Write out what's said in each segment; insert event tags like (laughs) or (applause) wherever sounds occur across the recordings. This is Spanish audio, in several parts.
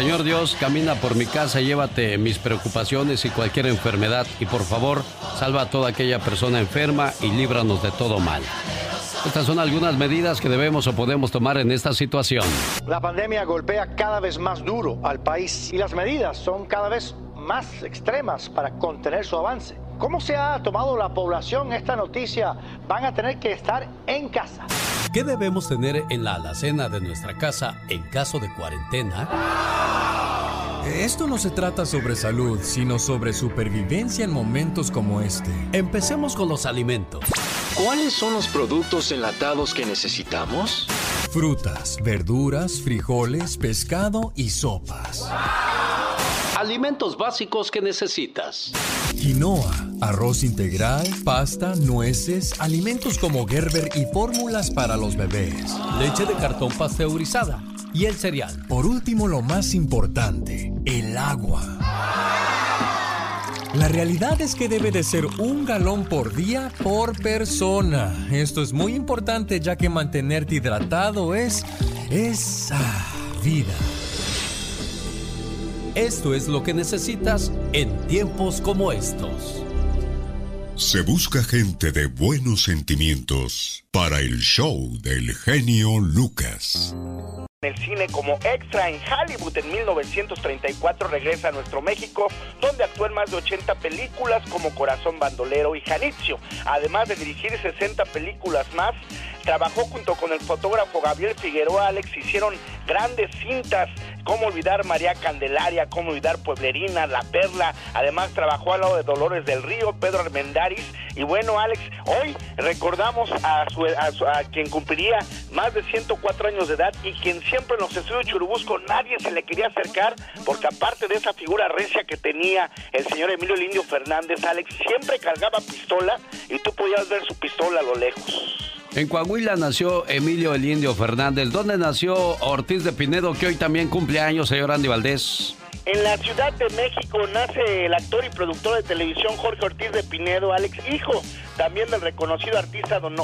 Señor Dios, camina por mi casa, llévate mis preocupaciones y cualquier enfermedad y por favor, salva a toda aquella persona enferma y líbranos de todo mal. Estas son algunas medidas que debemos o podemos tomar en esta situación. La pandemia golpea cada vez más duro al país y las medidas son cada vez más extremas para contener su avance. ¿Cómo se ha tomado la población esta noticia? Van a tener que estar en casa. ¿Qué debemos tener en la alacena de nuestra casa en caso de cuarentena? Esto no se trata sobre salud, sino sobre supervivencia en momentos como este. Empecemos con los alimentos. ¿Cuáles son los productos enlatados que necesitamos? Frutas, verduras, frijoles, pescado y sopas. Alimentos básicos que necesitas. Quinoa, arroz integral, pasta, nueces, alimentos como Gerber y fórmulas para los bebés. Leche de cartón pasteurizada y el cereal. Por último, lo más importante, el agua. La realidad es que debe de ser un galón por día por persona. Esto es muy importante ya que mantenerte hidratado es... es ah, vida. Esto es lo que necesitas en tiempos como estos. Se busca gente de buenos sentimientos para el show del genio Lucas el cine como extra en Hollywood en 1934 regresa a nuestro México, donde actuó en más de 80 películas como Corazón Bandolero y Janitzio. Además de dirigir 60 películas más, trabajó junto con el fotógrafo Gabriel Figueroa Alex, hicieron grandes cintas, cómo olvidar María Candelaria, cómo olvidar Pueblerina, La Perla, además trabajó al lado de Dolores del Río, Pedro Armendáriz, y bueno Alex, hoy recordamos a, su, a, quien cumpliría más de 104 años de edad y quien siempre en los estudios Churubusco nadie se le quería acercar, porque aparte de esa figura recia que tenía el señor Emilio Lindio Fernández, Alex siempre cargaba pistola y tú podías ver su pistola a lo lejos. En Coahuila nació Emilio el Indio Fernández. ¿Dónde nació Ortiz de Pinedo, que hoy también cumple años, señor Andy Valdés? En la Ciudad de México nace el actor y productor de televisión Jorge Ortiz de Pinedo, Alex, hijo también del reconocido artista don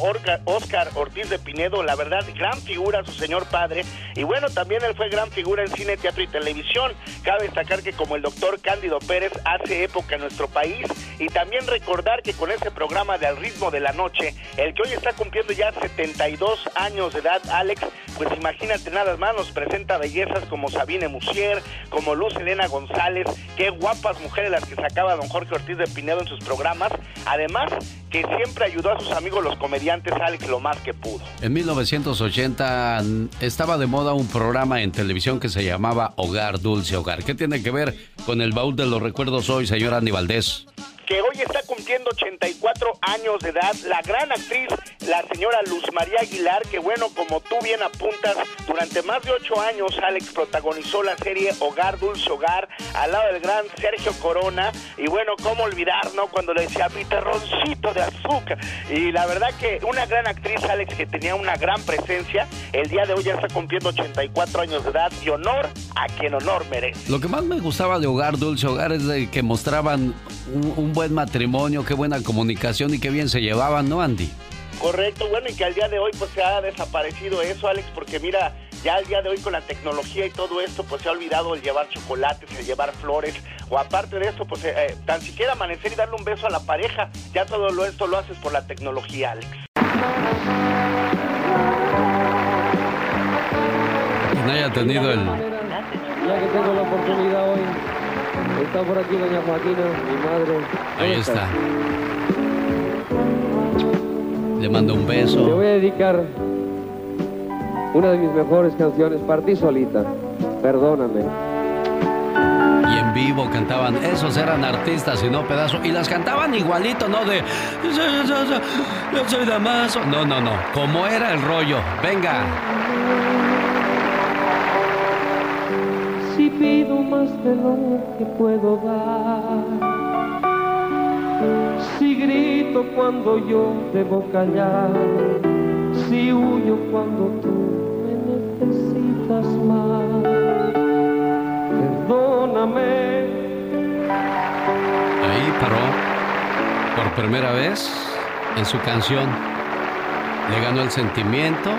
Oscar Ortiz de Pinedo, la verdad, gran figura su señor padre. Y bueno, también él fue gran figura en cine, teatro y televisión. Cabe destacar que como el doctor Cándido Pérez hace época en nuestro país y también recordar que con ese programa de Al ritmo de la noche, el que hoy está cumpliendo ya 72 años de edad, Alex, pues imagínate nada más, nos presenta bellezas como Sabine Musier, como Luz Elena González, qué guapas mujeres las que sacaba don Jorge Ortiz de Pinedo en sus programas. Además, que siempre ayudó a sus amigos los comediantes Alex lo más que pudo. En 1980 estaba de moda un programa en televisión que se llamaba Hogar Dulce Hogar. ¿Qué tiene que ver con el baúl de los recuerdos hoy, señor Andy Valdés? Que hoy está cumpliendo 84 años de edad, la gran actriz, la señora Luz María Aguilar, que bueno, como tú bien apuntas, durante más de ocho años Alex protagonizó la serie Hogar Dulce Hogar, al lado del gran Sergio Corona, y bueno, cómo olvidar, ¿no? Cuando le decía mi terroncito de azúcar, y la verdad que una gran actriz, Alex, que tenía una gran presencia, el día de hoy ya está cumpliendo 84 años de edad, y honor a quien honor merece. Lo que más me gustaba de Hogar Dulce Hogar es de que mostraban un buen matrimonio, qué buena comunicación y qué bien se llevaban, ¿no, Andy? Correcto, bueno, y que al día de hoy pues se ha desaparecido eso, Alex, porque mira, ya al día de hoy con la tecnología y todo esto, pues se ha olvidado el llevar chocolates, el llevar flores, o aparte de esto, pues eh, eh, tan siquiera amanecer y darle un beso a la pareja, ya todo lo, esto lo haces por la tecnología, Alex. Quien haya tenido el... Ya que tengo la oportunidad hoy Está por aquí doña Joaquina, mi madre. Ahí está. Le mando un beso. Te voy a dedicar una de mis mejores canciones, Partí solita. Perdóname. Y en vivo cantaban, esos eran artistas y no pedazos. Y las cantaban igualito, ¿no? De. Yo soy Damaso. No, no, no. Como era el rollo. Venga. Pido más de lo que puedo dar, si grito cuando yo debo callar, si huyo cuando tú me necesitas más, perdóname. Ahí paró por primera vez en su canción. Le ganó el sentimiento,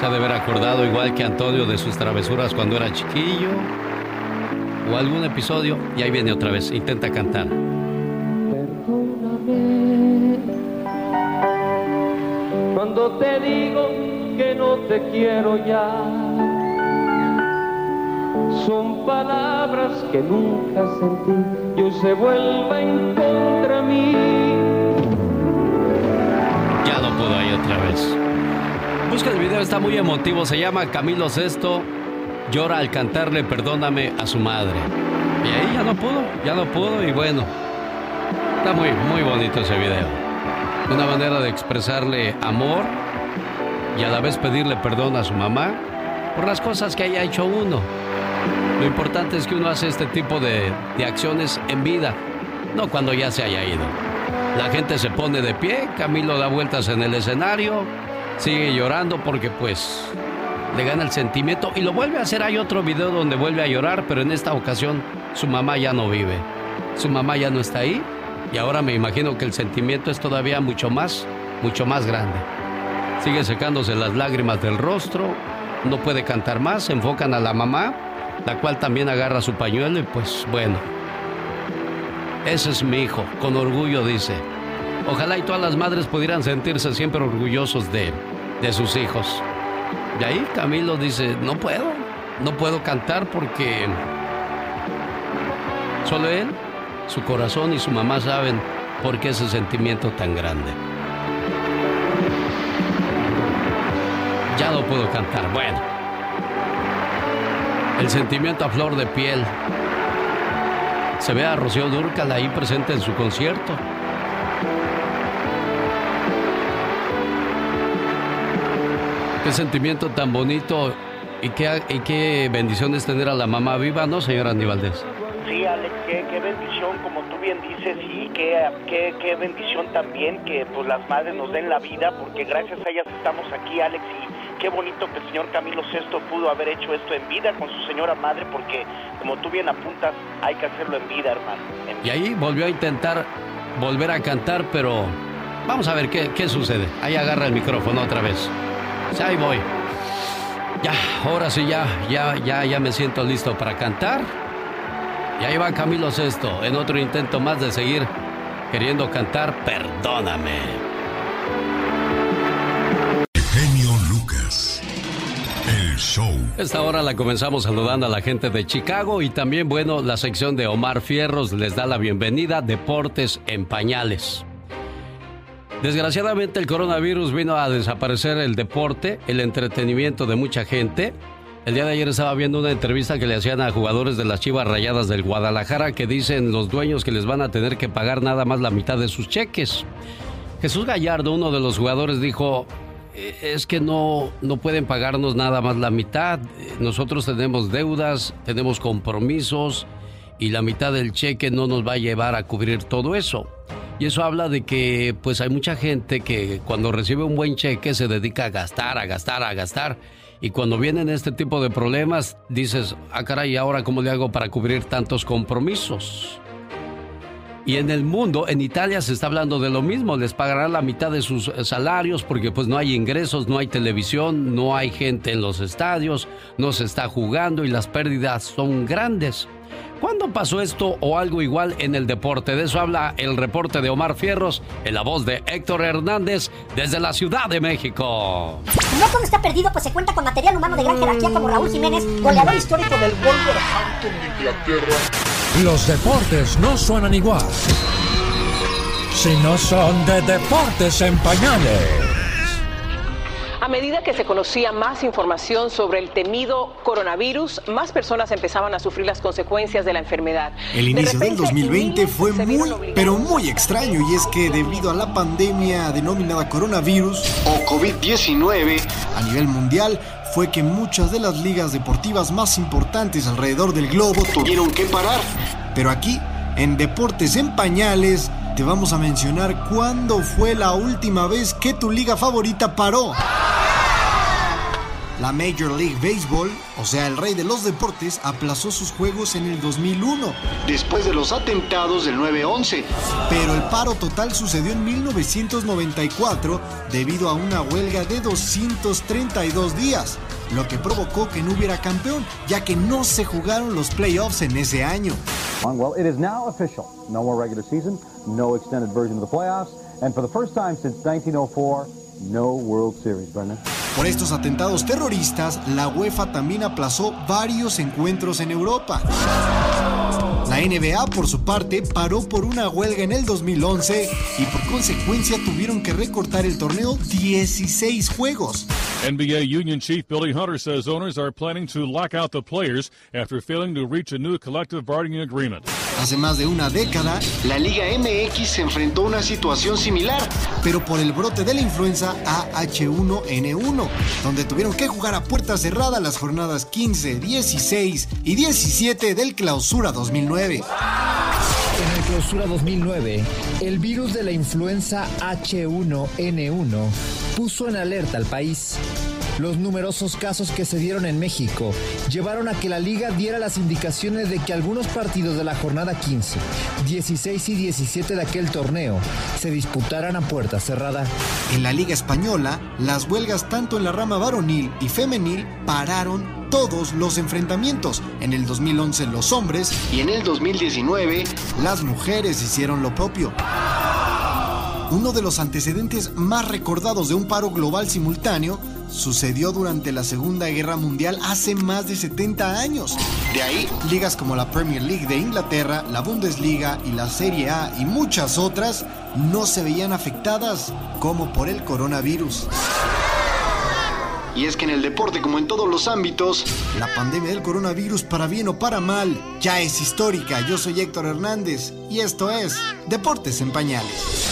se ha de haber acordado igual que Antonio de sus travesuras cuando era chiquillo. o algún episodio y ahí viene otra vez. Intenta cantar. Perdóname cuando te digo que no te quiero ya. Son palabras que nunca sentí y hoy se vuelven contra mí. Ya no puedo ahí otra vez. Busca el video, está muy emotivo. Se llama Camilo Sesto. Llora al cantarle Perdóname a su madre. Y ahí ya no pudo, ya no pudo y bueno. Está muy, muy bonito ese video. Una manera de expresarle amor y a la vez pedirle perdón a su mamá por las cosas que haya hecho uno. Lo importante es que uno hace este tipo de, de acciones en vida, no cuando ya se haya ido. La gente se pone de pie, Camilo da vueltas en el escenario, sigue llorando porque pues le gana el sentimiento y lo vuelve a hacer. Hay otro video donde vuelve a llorar, pero en esta ocasión su mamá ya no vive. Su mamá ya no está ahí y ahora me imagino que el sentimiento es todavía mucho más, mucho más grande. Sigue secándose las lágrimas del rostro, no puede cantar más, se enfocan a la mamá, la cual también agarra su pañuelo y pues bueno. Ese es mi hijo, con orgullo dice. Ojalá y todas las madres pudieran sentirse siempre orgullosos de, de sus hijos. Y ahí Camilo dice, no puedo, no puedo cantar porque solo él, su corazón y su mamá saben por qué ese sentimiento tan grande. Ya no puedo cantar, bueno. El sentimiento a flor de piel. Se ve a Rocío Dúrcal ahí presente en su concierto. Qué sentimiento tan bonito y qué, y qué bendición es tener a la mamá viva, ¿no, señora Andy Valdés? Sí, Alex, qué, qué bendición, como tú bien dices, y qué, qué, qué bendición también que pues las madres nos den la vida, porque gracias a ellas estamos aquí, Alex, y qué bonito que el señor Camilo VI pudo haber hecho esto en vida con su señora madre, porque como tú bien apuntas, hay que hacerlo en vida, hermano. en Y ahí volvió a intentar volver a cantar, pero vamos a ver qué, qué sucede. Ahí agarra el micrófono otra vez. Sí, ahí voy. Ya, ahora sí, ya, ya, ya, ya me siento listo para cantar. Y ahí va Camilo Sesto en otro intento más de seguir queriendo cantar Perdóname. Genio Lucas. El show. Esta hora la comenzamos saludando a la gente de Chicago y también, bueno, la sección de Omar Fierros les da la bienvenida Deportes en Pañales. Desgraciadamente el coronavirus vino a desaparecer el deporte, el entretenimiento de mucha gente. El día de ayer estaba viendo una entrevista que le hacían a jugadores de las Chivas Rayadas del Guadalajara que dicen los dueños que les van a tener que pagar nada más la mitad de sus cheques. Jesús Gallardo, uno de los jugadores, dijo, "Eh, es que no, no pueden pagarnos nada más la mitad. Nosotros tenemos deudas, tenemos compromisos y la mitad del cheque no nos va a llevar a cubrir todo eso. Y eso habla de que pues hay mucha gente que cuando recibe un buen cheque se dedica a gastar, a gastar, a gastar. Y cuando vienen este tipo de problemas dices, ah caray, ¿y ahora cómo le hago para cubrir tantos compromisos? Y en el mundo, en Italia se está hablando de lo mismo, les pagarán la mitad de sus eh, salarios porque pues no hay ingresos, no hay televisión, no hay gente en los estadios, no se está jugando y las pérdidas son grandes. ¿Cuándo pasó esto o algo igual en el deporte? De eso habla el reporte de Omar Fierros en la voz de Héctor Hernández desde la Ciudad de México. No todo está perdido, pues se cuenta con material humano de gran jerarquía como Raúl Jiménez, goleador histórico del Wolverhampton de Inglaterra. Los deportes no suenan igual si no son de deportes en pañales. A medida que se conocía más información sobre el temido coronavirus, más personas empezaban a sufrir las consecuencias de la enfermedad. El De inicio del repente, 2020 miles fue muy, pero muy extraño y es que debido a la pandemia denominada coronavirus o COVID-19 a nivel mundial fue que muchas de las ligas deportivas más importantes alrededor del globo tuvieron que parar. Pero aquí, en Deportes en Pañales, te vamos a mencionar cuándo fue la última vez que tu liga favorita paró. La Major League Baseball, o sea, el rey de los deportes, aplazó sus juegos en el 2001, después de los atentados del 9-11. Pero el paro total sucedió en 1994 debido a una huelga de 232 días. Lo que provocó que no hubiera campeón, ya que no se jugaron los playoffs en ese año. Well, it is now official. No more regular season, no extended version of the playoffs, and for the first time since 1904, no World Series, Brendan. Por estos atentados terroristas, la UEFA también aplazó varios encuentros en Europa. La NBA, por su parte, paró por una huelga en el 2011 y por consecuencia tuvieron que recortar el torneo 16 juegos. NBA Union Chief Billy Hunter says owners are planning to lock out the players after failing to reach a new collective bargaining agreement. Hace más de una década, la Liga MX se enfrentó a una situación similar, pero por el brote de la influenza AH1N1, donde tuvieron que jugar a puerta cerrada las jornadas 15, 16 y 17 del Clausura 2009. En el Clausura 2009, el virus de la influenza H1N1 puso en alerta al país. Los numerosos casos que se dieron en México llevaron a que la liga diera las indicaciones de que algunos partidos de la jornada 15, 16 y 17 de aquel torneo se disputaran a puerta cerrada. En la liga española, las huelgas tanto en la rama varonil y femenil pararon todos los enfrentamientos. En el 2011 los hombres y en el 2019 las mujeres hicieron lo propio. Uno de los antecedentes más recordados de un paro global simultáneo sucedió durante la Segunda Guerra Mundial hace más de 70 años. De ahí, ligas como la Premier League de Inglaterra, la Bundesliga y la Serie A y muchas otras no se veían afectadas como por el coronavirus. Y es que en el deporte, como en todos los ámbitos, la pandemia del coronavirus, para bien o para mal, ya es histórica. Yo soy Héctor Hernández y esto es Deportes en Pañales.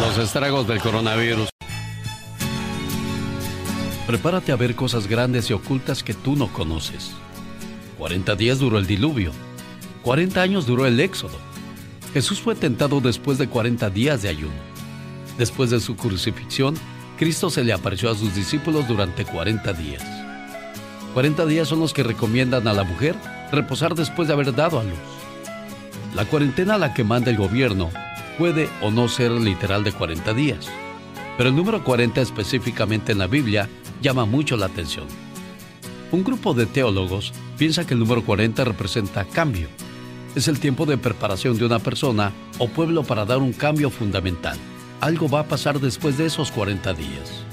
Los estragos del coronavirus. Prepárate a ver cosas grandes y ocultas que tú no conoces. 40 días duró el diluvio. 40 años duró el éxodo. Jesús fue tentado después de 40 días de ayuno. Después de su crucifixión, Cristo se le apareció a sus discípulos durante 40 días. 40 días son los que recomiendan a la mujer reposar después de haber dado a luz. La cuarentena a la que manda el gobierno puede o no ser literal de 40 días, pero el número 40 específicamente en la Biblia llama mucho la atención. Un grupo de teólogos piensa que el número 40 representa cambio. Es el tiempo de preparación de una persona o pueblo para dar un cambio fundamental. Algo va a pasar después de esos 40 días.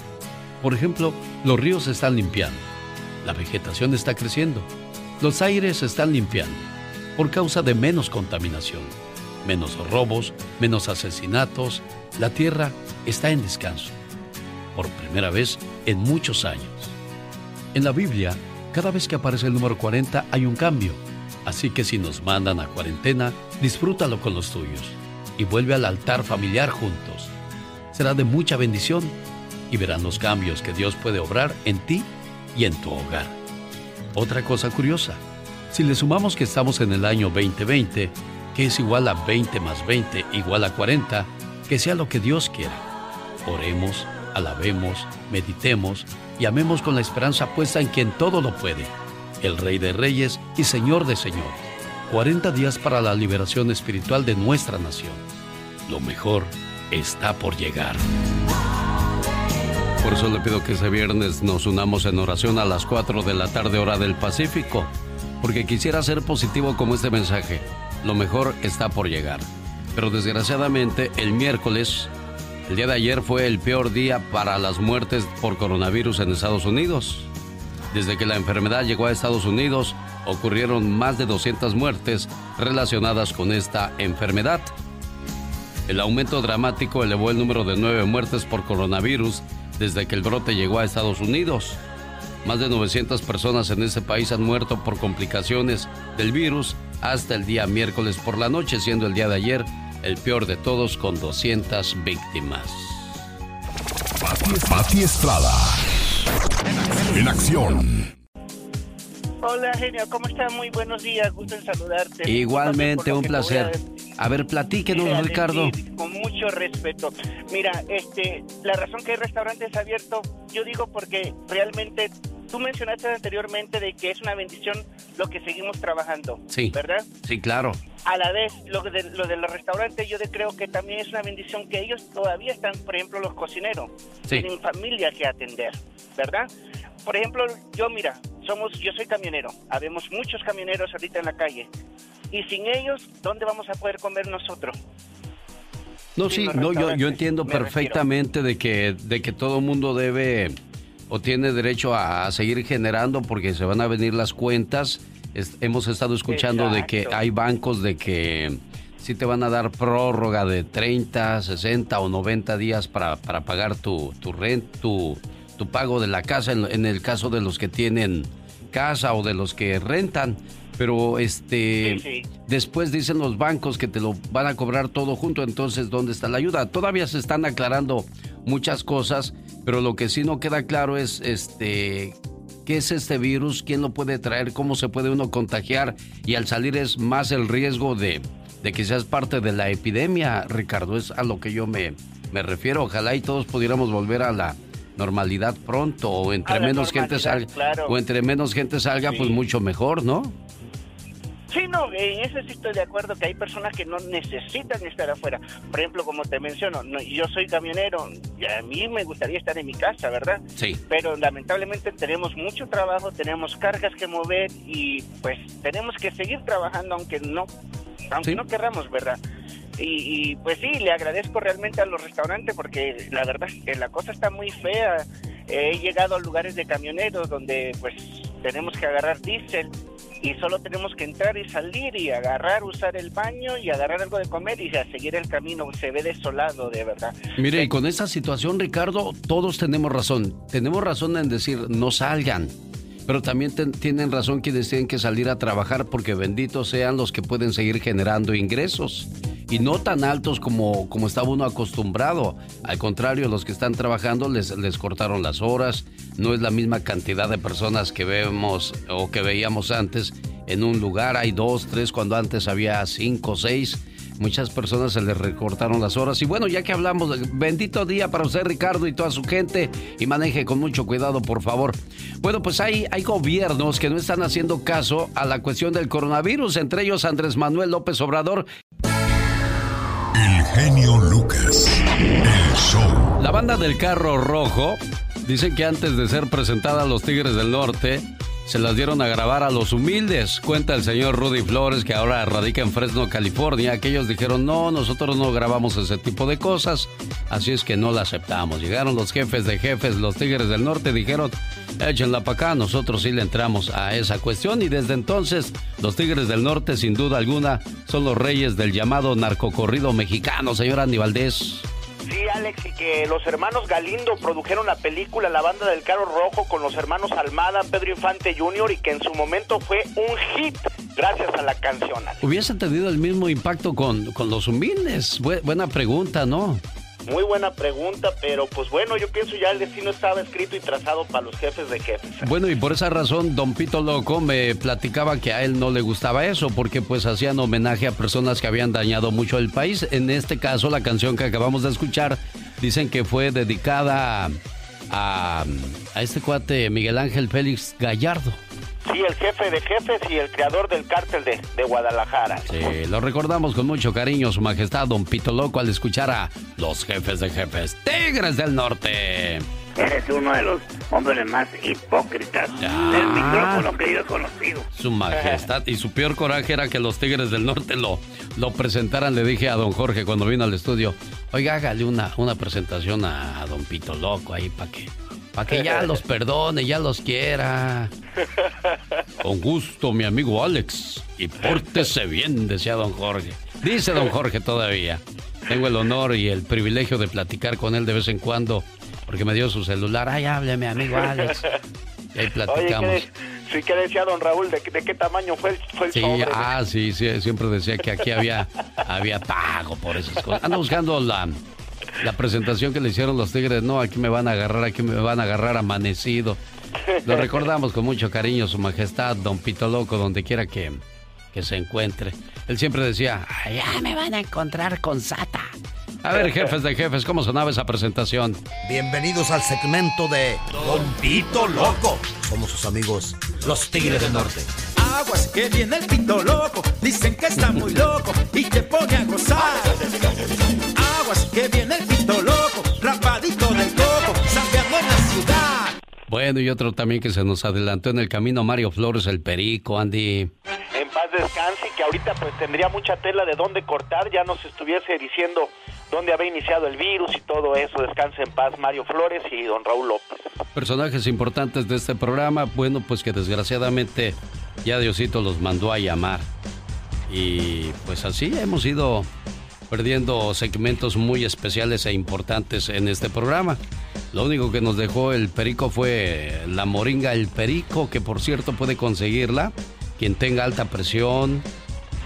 Por ejemplo, los ríos se están limpiando, la vegetación está creciendo, los aires se están limpiando por causa de menos contaminación menos robos, menos asesinatos. La tierra está en descanso. Por primera vez en muchos años. En la Biblia, cada vez que aparece el número 40 hay un cambio. Así que si nos mandan a cuarentena, disfrútalo con los tuyos y vuelve al altar familiar juntos. Será de mucha bendición y verán los cambios que Dios puede obrar en ti y en tu hogar. Otra cosa curiosa, si le sumamos que estamos en el año 2020, que es igual a 20 más 20 igual a 40, que sea lo que Dios quiera. Oremos, alabemos, meditemos y amemos con la esperanza puesta en quien todo lo puede, el Rey de Reyes y Señor de Señores. 40 días para la liberación espiritual de nuestra nación. Lo mejor está por llegar. Por eso le pido que ese viernes nos unamos en oración a las 4 de la tarde hora del Pacífico, porque quisiera ser positivo como este mensaje lo mejor está por llegar. Pero desgraciadamente el miércoles, el día de ayer fue el peor día para las muertes por coronavirus en Estados Unidos. Desde que la enfermedad llegó a Estados Unidos, ocurrieron más de 200 muertes relacionadas con esta enfermedad. El aumento dramático elevó el número de nueve muertes por coronavirus desde que el brote llegó a Estados Unidos. Más de 900 personas en ese país han muerto por complicaciones del virus hasta el día miércoles por la noche, siendo el día de ayer el peor de todos con 200 víctimas. Pati Estrada. En acción. Hola, genio, ¿cómo estás? Muy buenos días, gusto en saludarte. Igualmente, un placer. A, ver, platíquenos, Ricardo. con mucho respeto. Mira, este, la razón que el restaurante es abierto, yo digo porque realmente tú mencionaste anteriormente de que es una bendición lo que seguimos trabajando. Sí. ¿Verdad? Sí, claro. a la vez lo de, lo de los restaurantes yo creo que también es una bendición que ellos todavía están, por ejemplo, los cocineros, tienen familia que atender, ¿verdad? Por ejemplo, yo mira, somos, yo soy camionero, habemos muchos camioneros ahorita en la calle y sin ellos, ¿dónde vamos a poder comer nosotros? No, sí, no, yo, yo entiendo perfectamente de que, de que todo mundo debe o tiene derecho a, seguir generando porque se van a venir las cuentas. hemos estado escuchando de que hay bancos de que sí te van a dar prórroga de 30, 60 o 90 días para, para pagar tu, tu rent, tu, tu pago de la casa en, en, el caso de los que tienen casa o de los que rentan. Pero este después dicen los bancos que te lo van a cobrar todo junto, entonces ¿dónde está la ayuda? Todavía se están aclarando muchas cosas, pero lo que sí no queda claro es este qué es este virus, quién lo puede traer, cómo se puede uno contagiar y al salir es más el riesgo de, de que seas parte de la epidemia, Ricardo, es a lo que yo me, me refiero. Ojalá y todos pudiéramos volver a la normalidad pronto o entre menos gente salga o entre menos gente salga pues mucho mejor, ¿no? Sí, no, en eso sí estoy de acuerdo que hay personas que no necesitan estar afuera. Por ejemplo, como te menciono, yo soy camionero y a mí me gustaría estar en mi casa, ¿verdad? Sí. Pero lamentablemente tenemos mucho trabajo, tenemos cargas que mover y pues tenemos que seguir trabajando aunque no, aunque no querramos, ¿verdad? Y, y, pues sí, le agradezco realmente a los restaurantes porque la verdad es que la cosa está muy fea. He llegado a lugares de camioneros donde pues tenemos que agarrar diésel y solo tenemos que entrar y salir y agarrar, usar el baño y agarrar algo de comer y a seguir el camino. Se ve desolado, de verdad. Mire, y con esta situación, Ricardo, todos tenemos razón. Tenemos razón en decir no salgan. Pero también tienen razón quienes tienen que salir a trabajar porque benditos sean los que pueden seguir generando ingresos. Y no tan altos como, como estaba uno acostumbrado. Al contrario, los que están trabajando les, les cortaron las horas. No es la misma cantidad de personas que vemos o que veíamos antes en un lugar. Hay dos, tres, cuando antes había cinco, seis muchas personas se les recortaron las horas. Y bueno, ya que hablamos, bendito día para usted, Ricardo, y toda su gente, y maneje con mucho cuidado, por favor. Bueno, pues hay, hay gobiernos que no están haciendo caso a la cuestión del coronavirus, entre ellos Andrés Manuel López Obrador. El genio Lucas, el show. La banda del carro rojo dicen que antes de ser presentada a los Tigres del Norte, se las dieron a grabar a los humildes. Cuenta el señor Rudy Flores, que ahora radica en Fresno, California, Aquellos dijeron, no, nosotros no grabamos ese tipo de cosas, así es que no la aceptamos. Llegaron los jefes de jefes, los Tigres del Norte, dijeron, échenla para acá, nosotros sí le entramos a esa cuestión y desde entonces los Tigres del Norte, sin duda alguna, son los reyes del llamado narcocorrido mexicano, señor Andy Valdés. Sí, Alex, y que los hermanos Galindo produjeron la película La Banda del Carro Rojo con los hermanos Almada, Pedro Infante Jr. y que en su momento fue un hit gracias a la canción. Hubiese tenido el mismo impacto con, con los humildes. buena pregunta, ¿no? Muy buena pregunta, pero pues bueno, yo pienso ya el destino estaba escrito y trazado para los jefes de jefes. Bueno, y por esa razón, Don Pito Loco me platicaba que a él no le gustaba eso, porque pues hacían homenaje a personas que habían dañado mucho el país. En este caso, la canción que acabamos de escuchar, dicen que fue dedicada a, a este cuate Miguel Ángel Félix Gallardo. Sí, el jefe de jefes y el creador del cártel de, de, Guadalajara. Sí, lo recordamos con mucho cariño, Su Majestad Don Pito Loco, al escuchar a los jefes de jefes, Tigres del Norte. Eres uno de los hombres más hipócritas del micrófono que yo he conocido. Su Majestad. y su peor coraje era que los Tigres del Norte lo, lo presentaran. Le dije a don Jorge cuando vino al estudio, oiga, hágale una, una presentación a, a don Pito Loco ahí para que para que ya (laughs) los perdone, ya los quiera. Con gusto, mi amigo Alex. Y pórtese bien, decía don Jorge. Dice don Jorge todavía. Tengo el honor y el privilegio de platicar con él de vez en cuando, porque me dio su celular. Ay, hábleme, amigo Alex. Y ahí platicamos. Oye, sí, que decía don Raúl? ¿De, qué tamaño fue el, fue sí, Ah, sí, sí, siempre decía que aquí había, había pago por esas cosas. Anda buscando la, la presentación que le hicieron los Tigres, no, aquí me van a agarrar, aquí me van a agarrar amanecido. Lo recordamos con mucho cariño, Su Majestad, Don Pito Loco, donde quiera que, que se encuentre. Él siempre decía, ya me van a encontrar con Sata. A ver, jefes de jefes, ¿cómo sonaba esa presentación? Bienvenidos al segmento de Don Pito Loco. Somos sus amigos, los Tigres del Norte. Aguas que viene el pito loco, dicen que está muy loco y te pone a gozar. Aguas que viene el pito loco, rapadito del coco, sapeando en la ciudad. Bueno, y otro también que se nos adelantó en el camino, Mario Flores, el perico, Andy descanse y que ahorita pues tendría mucha tela de dónde cortar, ya nos estuviese diciendo dónde había iniciado el virus y todo eso. Descanse en paz Mario Flores y don Raúl López. Personajes importantes de este programa, bueno, pues que desgraciadamente ya Diosito los mandó a llamar. Y pues así hemos ido perdiendo segmentos muy especiales e importantes en este programa. Lo único que nos dejó el perico fue la moringa el perico, que por cierto puede conseguirla quien tenga alta presión,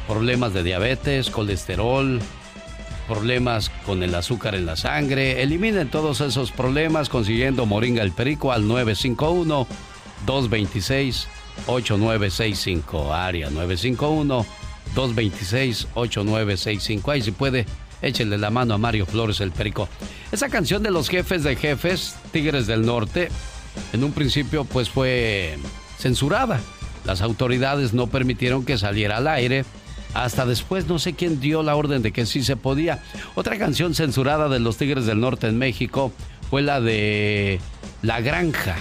problemas de diabetes, colesterol, problemas con el azúcar en la sangre. Eliminen todos esos problemas consiguiendo Moringa el Perico al 951-226-8965. Área 951-226-8965. Ahí si puede, échenle la mano a Mario Flores el Perico. Esa canción de los jefes de jefes, Tigres del Norte, en un principio pues fue censurada las autoridades no permitieron que saliera al aire. Hasta después no sé quién dio la orden de que sí se podía. Otra canción censurada de los Tigres del Norte en México fue la de La Granja,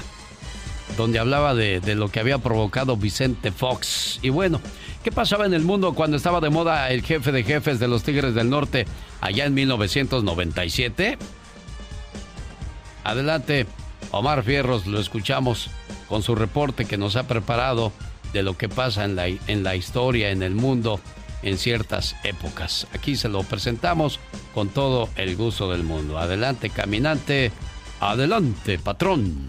donde hablaba de, lo que había provocado Vicente Fox. Y bueno, ¿qué pasaba en el mundo cuando estaba de moda el jefe de jefes de los Tigres del Norte allá en 1997? Adelante, Omar Fierros, lo escuchamos con su reporte que nos ha preparado de lo que pasa en la, en la historia, en el mundo, en ciertas épocas. Aquí se lo presentamos con todo el gusto del mundo. Adelante, caminante. Adelante, patrón.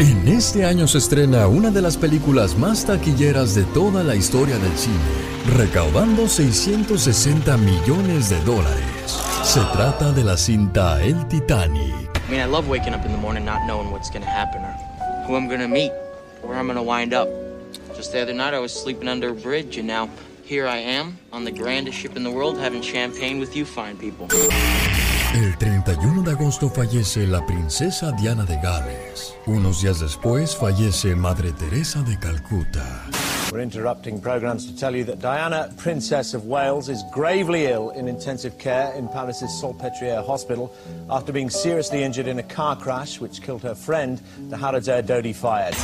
En este año se estrena una de las películas más taquilleras de toda la historia del cine, recaudando 660 millones de dólares. Se trata de la cinta El Titanic. I mean, I love waking up in the morning not knowing what's to happen or who I'm to meet, where I'm to wind up. Just the other night, I was sleeping under a bridge, and now here I am on the grandest ship in the world having champagne with you fine people. El 31 de agosto fallece la princesa Diana de Gales. Unos días después fallece Madre Teresa de Calcuta. We're interrupting programs to tell you that Diana, Princess of Wales, is gravely ill in intensive care in Paris's Salpêtrière Hospital after being seriously injured in a car crash which killed her friend, the Air Dodi fired.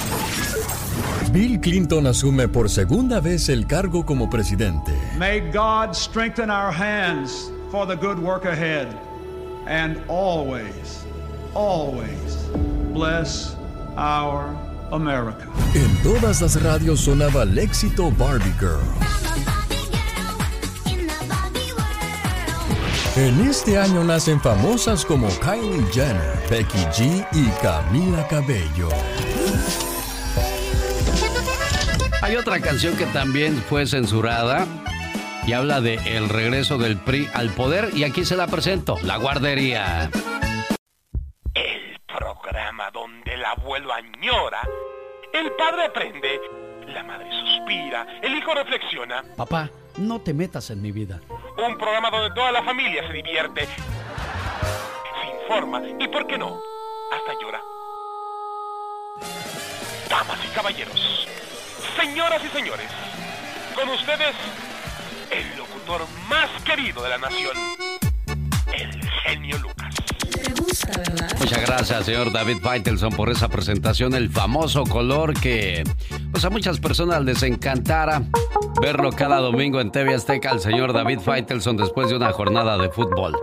Bill Clinton asume por segunda vez el cargo como presidente. May God strengthen our hands for the good work ahead and always, always bless our America. En todas las radios sonaba el éxito Barbie Girl. En este año nacen famosas como Kylie Jenner, Becky G y Camila Cabello. Hay otra canción que también fue censurada y habla de el regreso del PRI al poder y aquí se la presento, La Guardería donde el abuelo añora, el padre aprende, la madre suspira, el hijo reflexiona. Papá, no te metas en mi vida. Un programa donde toda la familia se divierte, se informa y, ¿por qué no? Hasta llora. Damas y caballeros, señoras y señores, con ustedes, más querido de la nación, el genio Lucas. Muchas gracias, señor David Faitelson, por esa presentación, el famoso color que pues a muchas personas les encantara verlo cada domingo en TV Azteca, el señor David Faitelson después de una jornada de fútbol.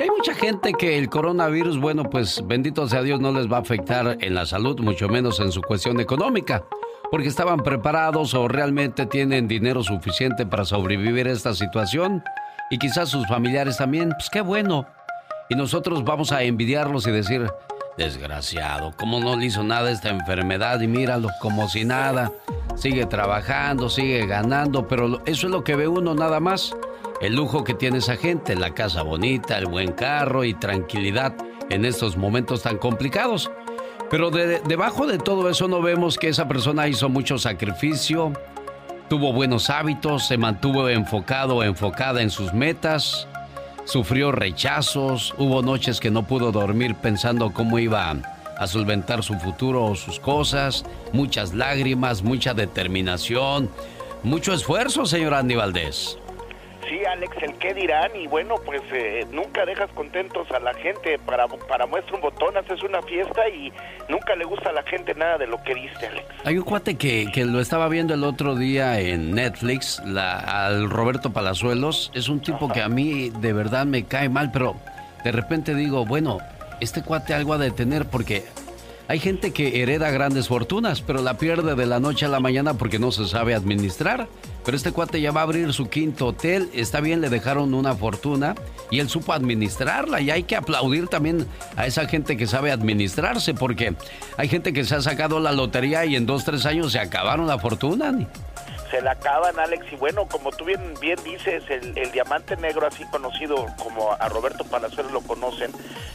hay mucha gente que el coronavirus, bueno, pues bendito sea Dios, no les va a afectar en la salud, mucho menos en su cuestión económica, porque estaban preparados o realmente tienen dinero suficiente para sobrevivir a esta situación y quizás sus familiares también, pues qué bueno y nosotros vamos a envidiarlos y decir, desgraciado, ¿cómo no le hizo nada esta enfermedad? Y míralo como si nada. Sigue trabajando, sigue ganando, pero eso es lo que ve uno nada más. El lujo que tiene esa gente, la casa bonita, el buen carro y tranquilidad en estos momentos tan complicados. Pero debajo de todo eso no vemos que esa persona hizo mucho sacrificio, tuvo buenos hábitos, se mantuvo enfocado, enfocada en sus metas, sufrió rechazos, hubo noches que no pudo dormir pensando cómo iba a solventar su futuro o sus cosas, muchas lágrimas, mucha determinación, mucho esfuerzo, señor Andy Valdés. Sí, Alex, el qué dirán y bueno, pues eh, nunca dejas contentos a la gente para, para muestra un botón, haces una fiesta y nunca le gusta a la gente nada de lo que diste, Alex. Hay un cuate que, que lo estaba viendo el otro día en Netflix, la, al Roberto Palazuelos, es un tipo que a mí de verdad me cae mal, pero de repente digo, bueno, este cuate algo ha de tener porque hay gente que hereda grandes fortunas, pero la pierde de la noche a la mañana porque no se sabe administrar. Pero este cuate ya va a abrir su quinto hotel, está bien, le dejaron una fortuna y él supo administrarla y hay que aplaudir también a esa gente que sabe administrarse porque hay gente que se ha sacado la lotería y en dos, tres años se acabaron la fortuna. Se la acaban, Alex, y bueno, como tú bien, dices, el, el diamante negro, así conocido como a Roberto Palazuelos lo conocen,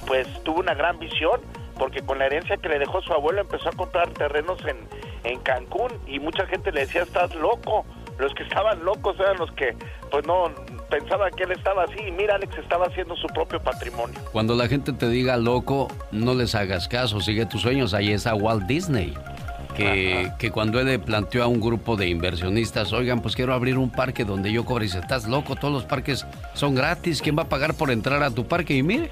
pues tuvo una gran visión porque con la herencia que le dejó su abuelo empezó a comprar terrenos en, en Cancún y mucha gente le decía, estás loco. Los que estaban locos eran los que, pues no, pensaban que él estaba así. Y mira, Alex estaba haciendo su propio patrimonio. Cuando la gente te diga loco, no les hagas caso, sigue tus sueños. Ahí está Walt Disney. Que, que, cuando él le planteó a un grupo de inversionistas, oigan, pues quiero abrir un parque donde yo cobre. Y dice, estás loco, todos los parques son gratis. ¿Quién va a pagar por entrar a tu parque? Y mire,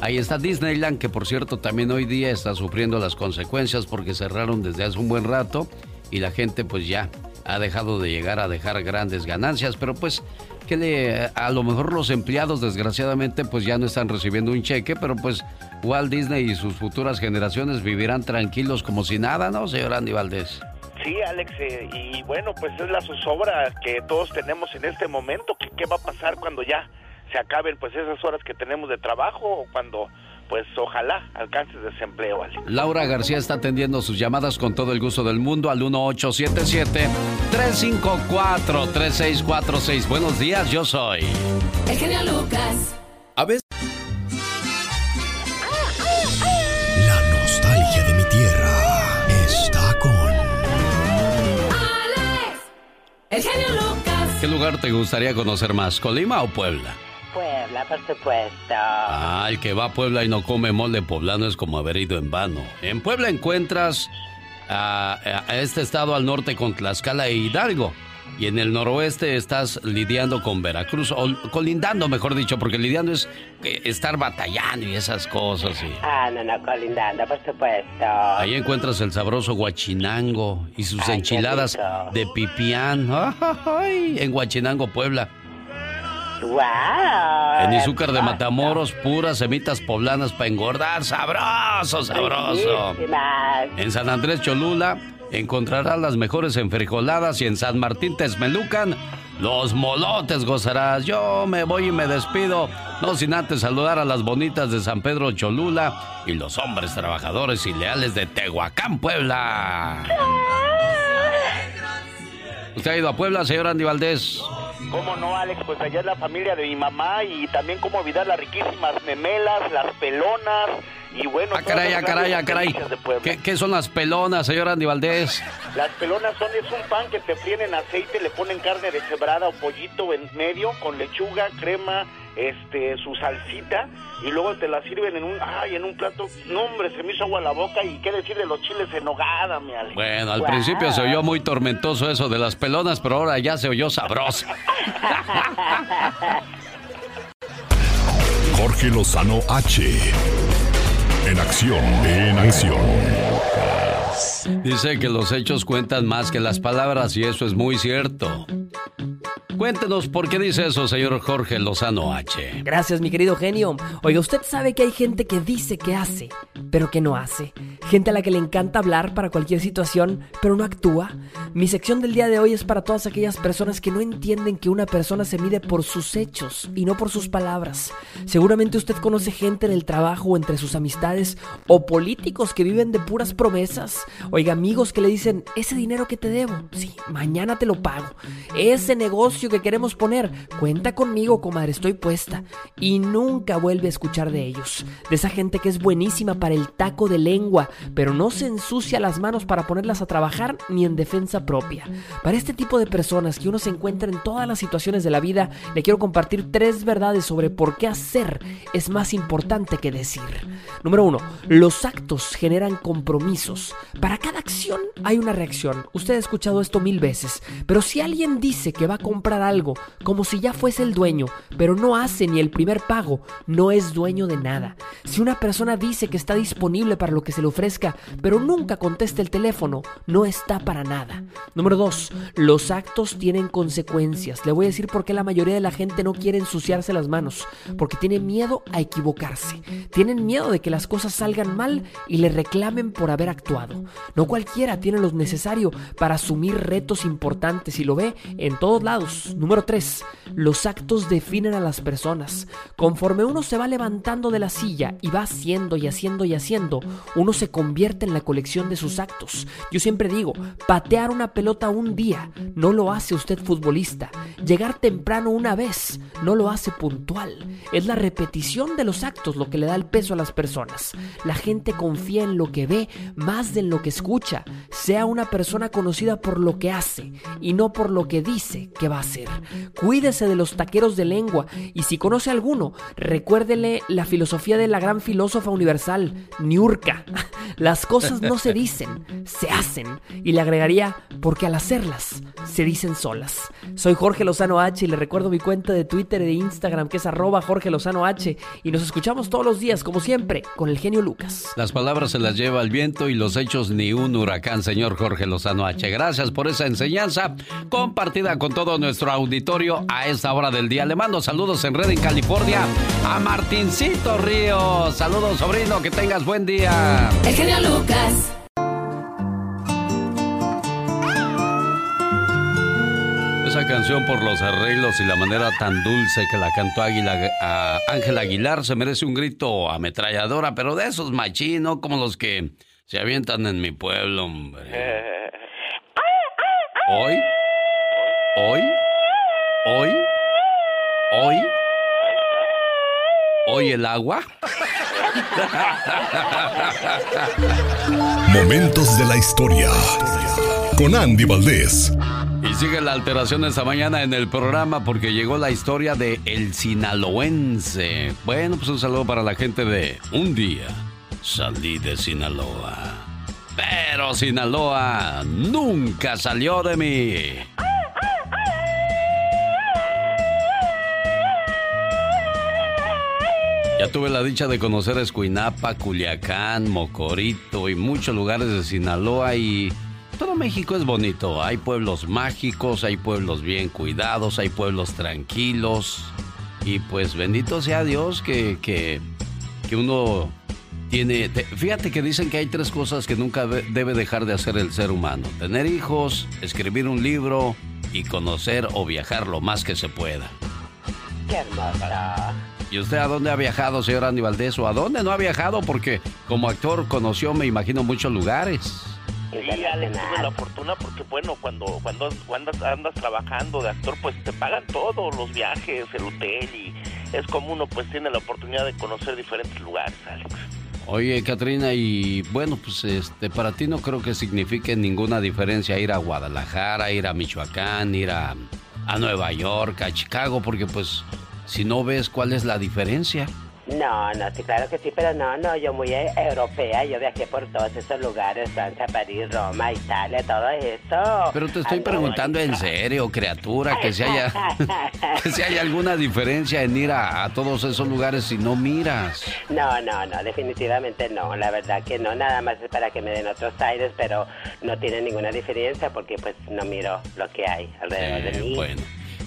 Ahí está Disneyland, que por cierto también hoy día está sufriendo las consecuencias porque cerraron desde hace un buen rato y la gente pues ya ha dejado de llegar a dejar grandes ganancias, pero pues que le, a lo mejor los empleados desgraciadamente pues ya no están recibiendo un cheque, pero pues Walt Disney y sus futuras generaciones vivirán tranquilos como si nada, ¿no, señor Andy Valdés? Sí, Alex, eh, y bueno, pues es la zozobra que todos tenemos en este momento. ¿Qué, va a pasar cuando ya se acaben pues esas horas que tenemos de trabajo o cuando pues ojalá alcances desempleo. Alex. Laura García está atendiendo sus llamadas con todo el gusto del mundo al 1877-354-3646. Buenos días, yo soy. El genio Lucas. A veces... La nostalgia de mi tierra está con... Alex. El genio Lucas. ¿Qué lugar te gustaría conocer más, Colima o Puebla? Puebla, por supuesto. Ah, el que va a Puebla y no come mole poblano es como haber ido en vano. En Puebla encuentras a, a este estado al norte con Tlaxcala e Hidalgo. Y en el noroeste estás lidiando con Veracruz, o colindando, mejor dicho, porque lidiando es eh, estar batallando y esas cosas. Y... Ah, no, no, colindando, por supuesto. Ahí encuentras el sabroso guachinango y sus Ay, enchiladas de pipián. (laughs) ¡Ay! En Guachinango, Puebla. ¡Wow! En Izúcar de Matamoros, puras semitas poblanas para engordar. ¡Sabroso, sabroso! Riquísimas. En San Andrés Cholula encontrarás las mejores enfrijoladas y en San Martín Texmelucan los molotes gozarás. Yo me voy y me despido, no sin antes saludar a las bonitas de San Pedro Cholula y los hombres trabajadores y leales de Tehuacán, Puebla. ¿Usted ha ido a Puebla, señor Andy Valdés? ¿Cómo no, Alex? Pues allá es la familia de mi mamá y también cómo olvidar las riquísimas memelas, las pelonas y bueno... Ah, caray, ah, caray, ah, caray. ¿Qué, qué son las pelonas, señor Andy Valdés? Las pelonas son es un pan que te fríen en aceite, le ponen carne deshebrada o pollito en medio con lechuga, crema, este, su salsita y luego te la sirven en un, ay, en un plato. No, hombre, se me hizo agua la boca y qué decir de los chiles en nogada, mi Alex. Bueno, al principio se oyó muy tormentoso eso de las pelonas, pero ahora ya se oyó sabroso. Jorge Lozano H. En acción, en acción. Dice que los hechos cuentan más que las palabras y eso es muy cierto. Cuéntenos por qué dice eso, señor Jorge Lozano H. Gracias, mi querido genio. Oiga, usted sabe que hay gente que dice que hace, pero que no hace. Gente a la que le encanta hablar para cualquier situación, pero no actúa. Mi sección del día de hoy es para todas aquellas personas que no entienden que una persona se mide por sus hechos y no por sus palabras. Seguramente usted conoce gente en el trabajo o entre sus amistades o políticos que viven de puras promesas. Oiga, amigos que le dicen, ese dinero que te debo, sí, mañana te lo pago. Ese negocio que queremos poner, cuenta conmigo, comadre, estoy puesta. Y nunca vuelve a escuchar de ellos. De esa gente que es buenísima para el taco de lengua, pero no se ensucia las manos para ponerlas a trabajar ni en defensa propia. Para este tipo de personas que uno se encuentra en todas las situaciones de la vida, le quiero compartir tres verdades sobre por qué hacer es más importante que decir. Número uno, los actos generan compromisos. Para cada acción hay una reacción. Usted ha escuchado esto mil veces, pero si alguien dice que va a comprar algo como si ya fuese el dueño, pero no hace ni el primer pago, no es dueño de nada. Si una persona dice que está disponible para lo que se le ofrezca, pero nunca contesta el teléfono, no está para nada. Número 2. Los actos tienen consecuencias. Le voy a decir por qué la mayoría de la gente no quiere ensuciarse las manos. Porque tiene miedo a equivocarse. Tienen miedo de que las cosas salgan mal y le reclamen por haber actuado. No cualquiera tiene lo necesario para asumir retos importantes y lo ve en todos lados. Número 3. Los actos definen a las personas. Conforme uno se va levantando de la silla y va haciendo y haciendo y haciendo, uno se convierte en la colección de sus actos. Yo siempre digo, patear una pelota un día no lo hace usted futbolista. Llegar temprano una vez no lo hace puntual. Es la repetición de los actos lo que le da el peso a las personas. La gente confía en lo que ve más de en lo que escucha. Sea una persona conocida por lo que hace y no por lo que dice que va a. Cuídese de los taqueros de lengua y si conoce alguno, recuérdele la filosofía de la gran filósofa universal, Niurka. (laughs) Las cosas no se dicen, se hacen. Y le agregaría, porque al hacerlas, se dicen solas. Soy Jorge Lozano H y le recuerdo mi cuenta de Twitter y de Instagram que es arroba Jorge Lozano H. Y nos escuchamos todos los días, como siempre, con el genio Lucas. Las palabras se las lleva el viento y los hechos ni un huracán, señor Jorge Lozano H. Gracias por esa enseñanza compartida con todo nuestro auditorio a esta hora del día. Le mando saludos en Red en California a Martincito Ríos. Saludos, sobrino, que tengas buen día. El genio Lucas. Esa canción por los arreglos y la manera tan dulce que la cantó Águila, a Ángel Aguilar se merece un grito ametralladora, pero de esos machinos como los que se avientan en mi pueblo, hombre. Hoy, hoy, hoy, hoy, hoy el agua. (laughs) Momentos de la historia. Con Andy Valdés. Y sigue la alteración esta mañana en el programa porque llegó la historia de El Sinaloense. Bueno, pues un saludo para la gente de Un día salí de Sinaloa. Pero Sinaloa nunca salió de mí. Ya tuve la dicha de conocer Escuinapa, Culiacán, Mocorito y muchos lugares de Sinaloa y todo México es bonito. Hay pueblos mágicos, hay pueblos bien cuidados, hay pueblos tranquilos. Y pues bendito sea Dios que, que, que uno tiene... Fíjate que dicen que hay tres cosas que nunca debe dejar de hacer el ser humano. Tener hijos, escribir un libro y conocer o viajar lo más que se pueda. Qué hermosa. ¿Y usted a dónde ha viajado, señor Andy Valdés? ¿O a dónde no ha viajado? Porque como actor conoció, me imagino, muchos lugares. Sí, Alex, tuve la fortuna porque, bueno, cuando, cuando andas, andas trabajando de actor, pues te pagan todo, los viajes, el hotel, y es como uno pues tiene la oportunidad de conocer diferentes lugares, Alex. Oye, Katrina, y bueno, pues este, para ti no creo que signifique ninguna diferencia ir a Guadalajara, ir a Michoacán, ir a, a Nueva York, a Chicago, porque pues si no ves cuál es la diferencia. No, no, sí, claro que sí, pero no, no, yo muy eh, europea, yo viajé por todos esos lugares, Francia, París, Roma, Italia, todo eso. Pero te estoy preguntando en serio, criatura, que si haya, (laughs) que si hay alguna diferencia en ir a, a, todos esos lugares si no miras. No, no, no, definitivamente no, la verdad que no, nada más es para que me den otros aires, pero no tiene ninguna diferencia porque pues no miro lo que hay alrededor Eh, de mí. Bueno.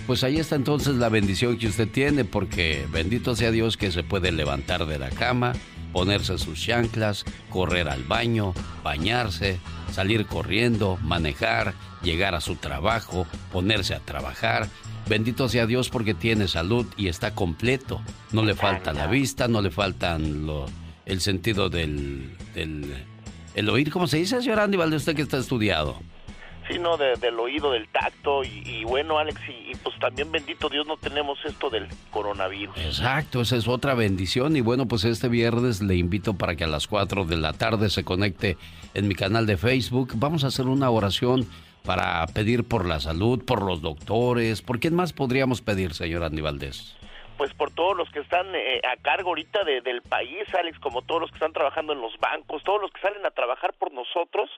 Pues ahí está entonces la bendición que usted tiene, porque bendito sea Dios que se puede levantar de la cama, ponerse sus chanclas, correr al baño, bañarse, salir corriendo, manejar, llegar a su trabajo, ponerse a trabajar. Bendito sea Dios porque tiene salud y está completo. No le falta la vista, no le faltan lo- el sentido del, del el oír, ¿cómo se dice, señor Andy Valdés, usted que está estudiado? Sí, no, de- del oído, del tacto y, y bueno, Alex, y, y pues también bendito Dios no tenemos esto del coronavirus. Exacto, esa es otra bendición. Y bueno, pues este viernes le invito para que a las 4 de la tarde se conecte en mi canal de Facebook. Vamos a hacer una oración para pedir por la salud, por los doctores. ¿Por quién más podríamos pedir, señor Andy Valdés? Pues por todos los que están eh, a cargo ahorita de- del país, Alex, como todos los que están trabajando en los bancos, todos los que salen a trabajar por nosotros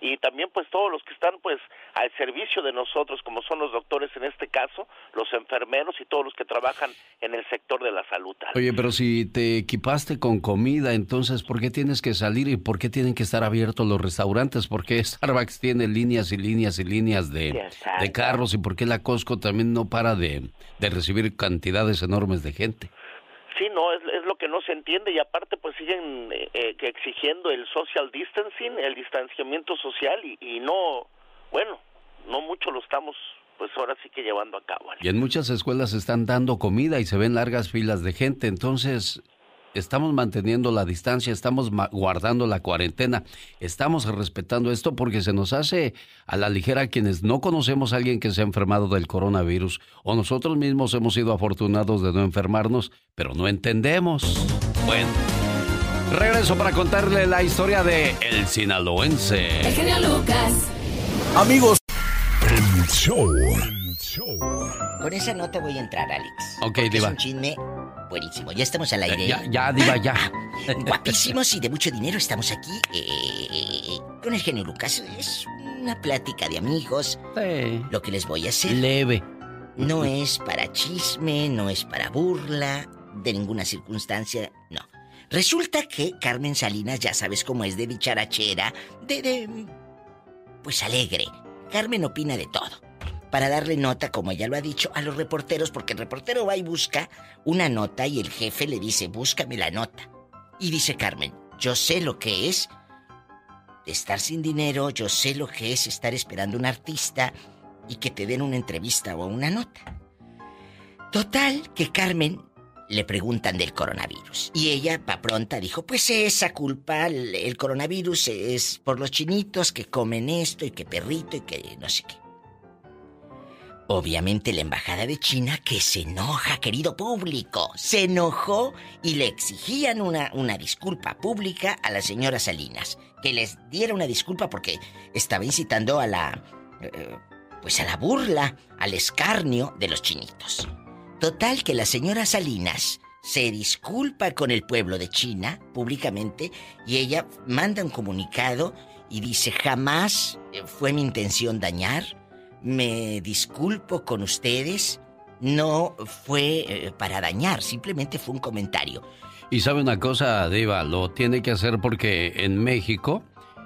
y también pues todos los que están pues al servicio de nosotros, como son los doctores en este caso, los enfermeros y todos los que trabajan en el sector de la salud. Oye, pero si te equipaste con comida, entonces ¿por qué tienes que salir y por qué tienen que estar abiertos los restaurantes? ¿Por qué (laughs) Starbucks tiene líneas y líneas y líneas de, de carros y por qué la Costco también no para de, de recibir cantidades enormes de gente? Sí, no, es, no se entiende y aparte pues siguen eh, eh, exigiendo el social distancing, el distanciamiento social y, y no, bueno, no mucho lo estamos pues ahora sí que llevando a cabo. Y en muchas escuelas están dando comida y se ven largas filas de gente, entonces estamos manteniendo la distancia, estamos guardando la cuarentena, estamos respetando esto porque se nos hace a la ligera quienes no conocemos a alguien que se ha enfermado del coronavirus o nosotros mismos hemos sido afortunados de no enfermarnos, pero no entendemos. Bueno, regreso para contarle la historia de El Sinaloense. El genio Lucas. Amigos. El show. Con esa nota voy a entrar, Alex. Ok, Diva. Es un chisme buenísimo. Ya estamos al aire. Eh, ya, ya, Diva, ya. (laughs) Guapísimos y de mucho dinero estamos aquí eh, con el genio Lucas. Es una plática de amigos. Lo que les voy a hacer. Leve. No es para chisme, no es para burla, de ninguna circunstancia, no. Resulta que Carmen Salinas, ya sabes cómo es de dicharachera, de, de. pues alegre. Carmen opina de todo. Para darle nota, como ella lo ha dicho, a los reporteros, porque el reportero va y busca una nota y el jefe le dice, búscame la nota. Y dice Carmen, yo sé lo que es estar sin dinero, yo sé lo que es estar esperando un artista y que te den una entrevista o una nota. Total, que Carmen le preguntan del coronavirus. Y ella, pa' pronta, dijo, pues esa culpa, el coronavirus es por los chinitos que comen esto y que perrito y que no sé qué. Obviamente la embajada de China que se enoja, querido público, se enojó y le exigían una, una disculpa pública a la señora Salinas, que les diera una disculpa porque estaba incitando a la... eh, pues a la burla, al escarnio de los chinitos. Total que la señora Salinas se disculpa con el pueblo de China públicamente y ella manda un comunicado y dice jamás eh, fue mi intención dañar, me disculpo con ustedes, no fue eh, para dañar, simplemente fue un comentario. Y sabe una cosa, Diva, lo tiene que hacer porque en México,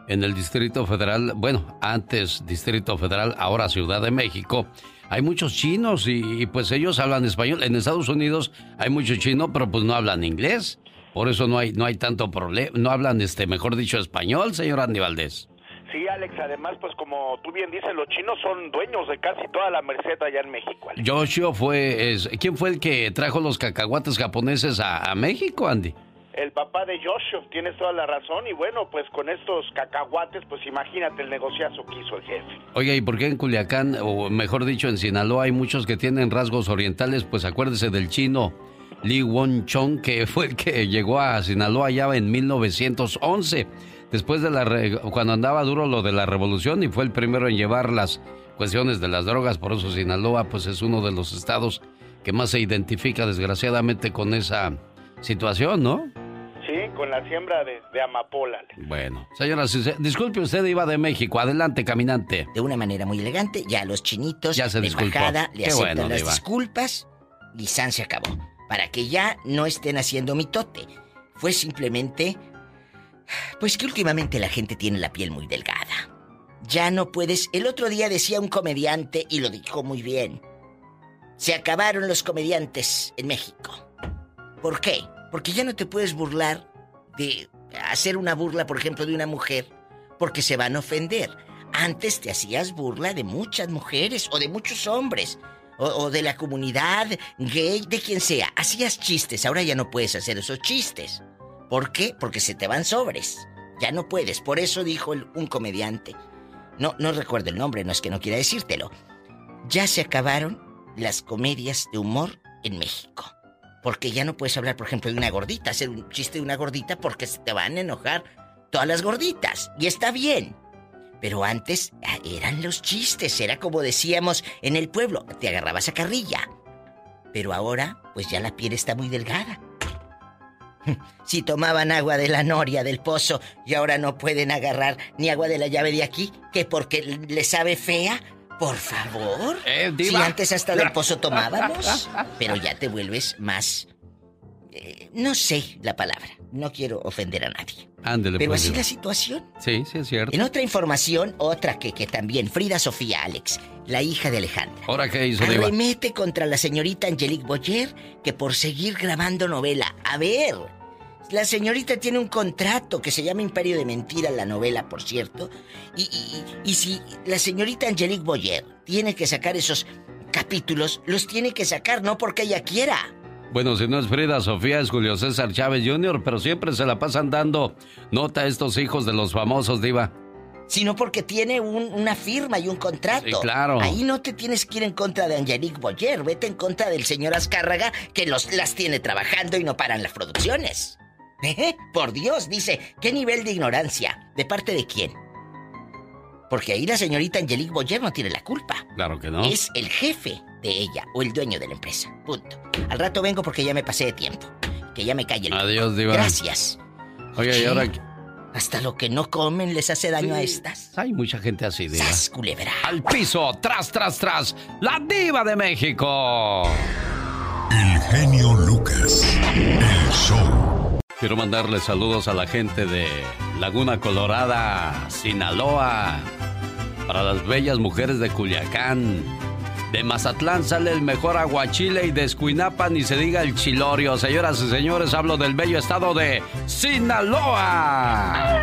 en el Distrito Federal, bueno, antes Distrito Federal, ahora Ciudad de México, hay muchos chinos y, pues ellos hablan español. En Estados Unidos hay mucho chino, pero pues no hablan inglés. Por eso no hay, no hay tanto problema, no hablan, este, mejor dicho, español, señor Andy Valdés. Sí, Alex, además pues como tú bien dices, los chinos son dueños de casi toda la merced allá en México. Alex. Yoshio fue, es- ¿quién fue el que trajo los cacahuates japoneses a, a México, Andy? El papá de Joshua, tienes toda la razón y bueno, pues con estos cacahuates, pues imagínate el negociazo que hizo el jefe. Oye, ¿y por qué en Culiacán, o mejor dicho, en Sinaloa, hay muchos que tienen rasgos orientales? Pues acuérdese del chino Li Won Chong, que fue el que llegó a Sinaloa ya en 1911, después de la re- cuando andaba duro lo de la revolución y fue el primero en llevar las cuestiones de las drogas, por eso Sinaloa pues es uno de los estados que más se identifica desgraciadamente con esa situación, ¿no? Sí, con la siembra de, de amapola. Bueno, señora, disculpe, usted iba de México, adelante, caminante. De una manera muy elegante, ya los chinitos Ya se de disculpó. embajada le Qué aceptan bueno, las Diva. disculpas y San se acabó. Para que ya no estén haciendo mitote. Fue simplemente... Pues que últimamente la gente tiene la piel muy delgada. Ya no puedes... El otro día decía un comediante y lo dijo muy bien. Se acabaron los comediantes en México. ¿Por qué? Porque ya no te puedes burlar de hacer una burla, por ejemplo, de una mujer, porque se van a ofender. Antes te hacías burla de muchas mujeres o de muchos hombres, o, de la comunidad gay, de quien sea. Hacías chistes, ahora ya no puedes hacer esos chistes. ¿Por qué? Porque se te van sobres. Ya no puedes. Por eso dijo un comediante. no, no recuerdo el nombre, no es que no quiera decírtelo. Ya se acabaron las comedias de humor en México. Porque ya no puedes hablar, por ejemplo, de una gordita, hacer un chiste de una gordita porque se te van a enojar todas las gorditas. Y está bien. Pero antes ah, eran los chistes, era como decíamos en el pueblo, te agarrabas a carrilla. Pero ahora, pues ya la piel está muy delgada. (laughs) Si tomaban agua de la noria del pozo y ahora no pueden agarrar ni agua de la llave de aquí, que porque le sabe fea, por favor. Eh, si antes hasta del pozo tomábamos, (laughs) pero ya te vuelves más... eh, no sé la palabra, no quiero ofender a nadie. Ándele, Pero pues, así diva. la situación. Sí, sí, es cierto. En otra información, otra que, que también, Frida Sofía Alex, la hija de Alejandra. ¿Ahora qué hizo, Diva? Arremete contra la señorita Angelique Boyer que por seguir grabando novela. A ver, la señorita tiene un contrato que se llama Imperio de Mentira, la novela, por cierto. Y, y- y si la señorita Angelique Boyer tiene que sacar esos capítulos, los tiene que sacar, no porque ella quiera. Bueno, si no es Frida Sofía, es Julio César Chávez Jr., pero siempre se la pasan dando nota a estos hijos de los famosos, Diva. Sino porque tiene un- una firma y un contrato. Sí, claro. Ahí no te tienes que ir en contra de Angelique Boyer, vete en contra del señor Azcárraga que los, las tiene trabajando y no paran las producciones. ¿Eh? Por Dios, dice, ¿qué nivel de ignorancia? ¿De parte de quién? Porque ahí la señorita Angelique Boyer no tiene la culpa. Claro que no. Es el jefe de ella o el dueño de la empresa. Punto. Al rato vengo porque ya me pasé de tiempo. Que ya me calle el... Adiós, Diva. Gracias. Oye, y ahora... Hasta lo que no comen les hace daño a estas. Hay mucha gente así, Diva. ¡Sas, culebra! Al piso, tras, tras, tras. La Diva de México. El genio Lucas. El show. Quiero mandarle saludos a la gente de Laguna Colorada, Sinaloa. Para las bellas mujeres de Culiacán. De Mazatlán sale el mejor aguachile y de Escuinapa ni se diga el chilorio. Señoras y señores, hablo del bello estado de Sinaloa.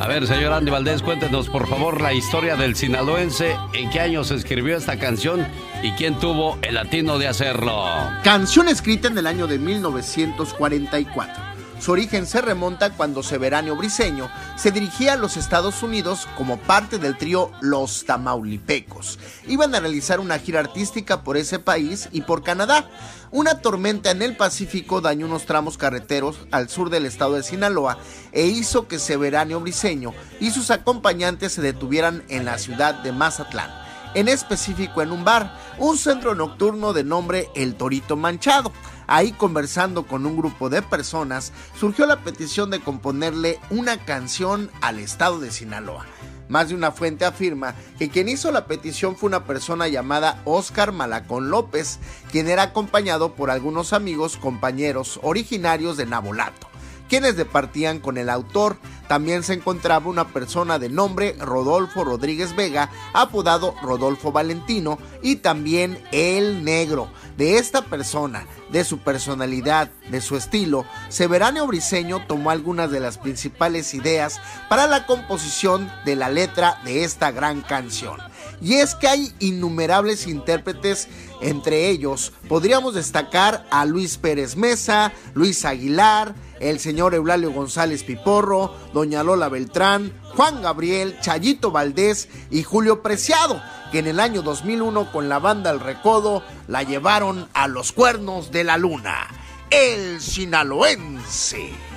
A ver, señor Andy Valdés, cuéntenos por favor la historia del sinaloense, en qué año se escribió esta canción y quién tuvo el latino de hacerlo. Canción escrita en el año de 1944. Su origen se remonta cuando Severáneo Briseño se dirigía a los Estados Unidos como parte del trío Los Tamaulipecos. Iban a realizar una gira artística por ese país y por Canadá. Una tormenta en el Pacífico dañó unos tramos carreteros al sur del estado de Sinaloa e hizo que Severáneo Briseño y sus acompañantes se detuvieran en la ciudad de Mazatlán en específico en un bar, un centro nocturno de nombre El Torito Manchado. Ahí conversando con un grupo de personas, surgió la petición de componerle una canción al estado de Sinaloa. Más de una fuente afirma que quien hizo la petición fue una persona llamada Oscar Malacón López, quien era acompañado por algunos amigos compañeros originarios de Nabolato quienes departían con el autor. También se encontraba una persona de nombre Rodolfo Rodríguez Vega, apodado Rodolfo Valentino, y también El Negro. De esta persona, de su personalidad, de su estilo, Severáneo Briseño tomó algunas de las principales ideas para la composición de la letra de esta gran canción. Y es que hay innumerables intérpretes, entre ellos podríamos destacar a Luis Pérez Mesa, Luis Aguilar, el señor Eulalio González Piporro, doña Lola Beltrán, Juan Gabriel, Chayito Valdés y Julio Preciado, que en el año 2001 con la banda El Recodo la llevaron a los cuernos de la luna. El sinaloense.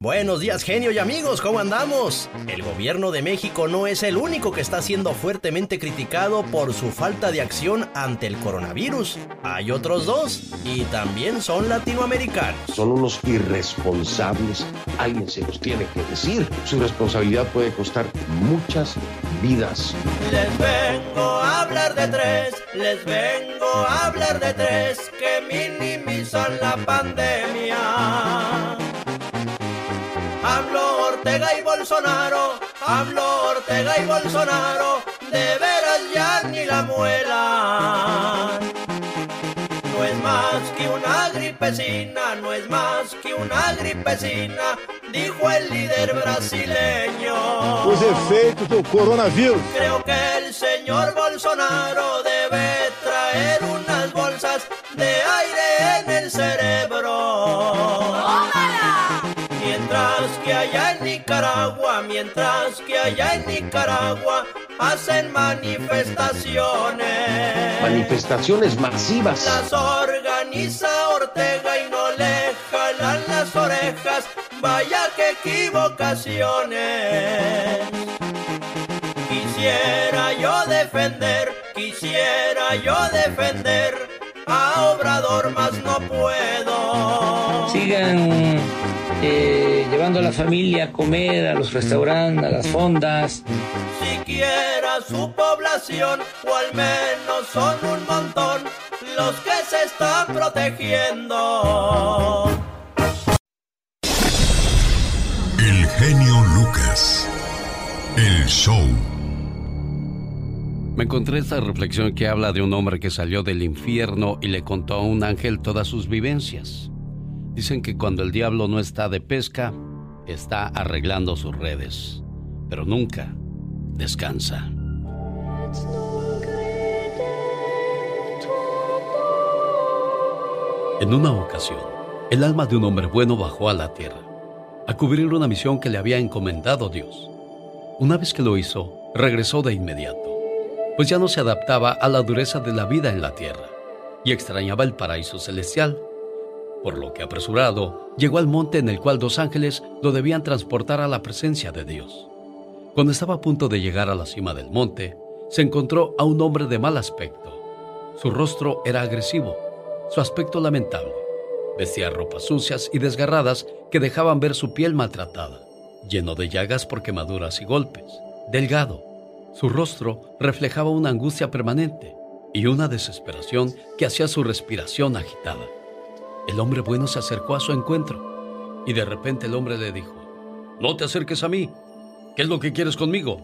Buenos días, genio y amigos, ¿cómo andamos? El gobierno de México no es el único que está siendo fuertemente criticado por su falta de acción ante el coronavirus. Hay otros dos y también son latinoamericanos. Son unos irresponsables. Alguien se los tiene que decir. Su responsabilidad puede costar muchas vidas. Les vengo a hablar de tres, les vengo a hablar de tres que minimizan la pandemia. Hablo Ortega y Bolsonaro, hablo Ortega y Bolsonaro, de veras ya ni la muela. No es más que una gripecina, no es más que una gripecina, dijo el líder brasileño. Os efeitos do coronavírus. Creo que el señor Bolsonaro debe traer unas bolsas de aire en el cerebro. Mientras que allá en Nicaragua, mientras que allá en Nicaragua hacen manifestaciones. Manifestaciones masivas. Las organiza Ortega y no le jalan las orejas. Vaya que equivocaciones. Quisiera yo defender, quisiera yo defender a Obrador, más no puedo. Sigan eh, llevando a la familia a comer a los restaurantes, a las fondas. Siquiera su población, o al menos son un montón, los que se están protegiendo. El genio Lucas. El show. Me encontré esta reflexión que habla de un hombre que salió del infierno y le contó a un ángel todas sus vivencias. Dicen que cuando el diablo no está de pesca, está arreglando sus redes, pero nunca descansa. En una ocasión, el alma de un hombre bueno bajó a la tierra a cubrir una misión que le había encomendado Dios. Una vez que lo hizo, regresó de inmediato, pues ya no se adaptaba a la dureza de la vida en la tierra y extrañaba el paraíso celestial, por lo que apresurado llegó al monte en el cual dos ángeles lo debían transportar a la presencia de Dios. Cuando estaba a punto de llegar a la cima del monte, se encontró a un hombre de mal aspecto. Su rostro era agresivo, su aspecto lamentable. Vestía ropas sucias y desgarradas que dejaban ver su piel maltratada, lleno de llagas por quemaduras y golpes. Delgado, su rostro reflejaba una angustia permanente y una desesperación que hacía su respiración agitada. El hombre bueno se acercó a su encuentro y de repente el hombre le dijo, No te acerques a mí. ¿Qué es lo que quieres conmigo?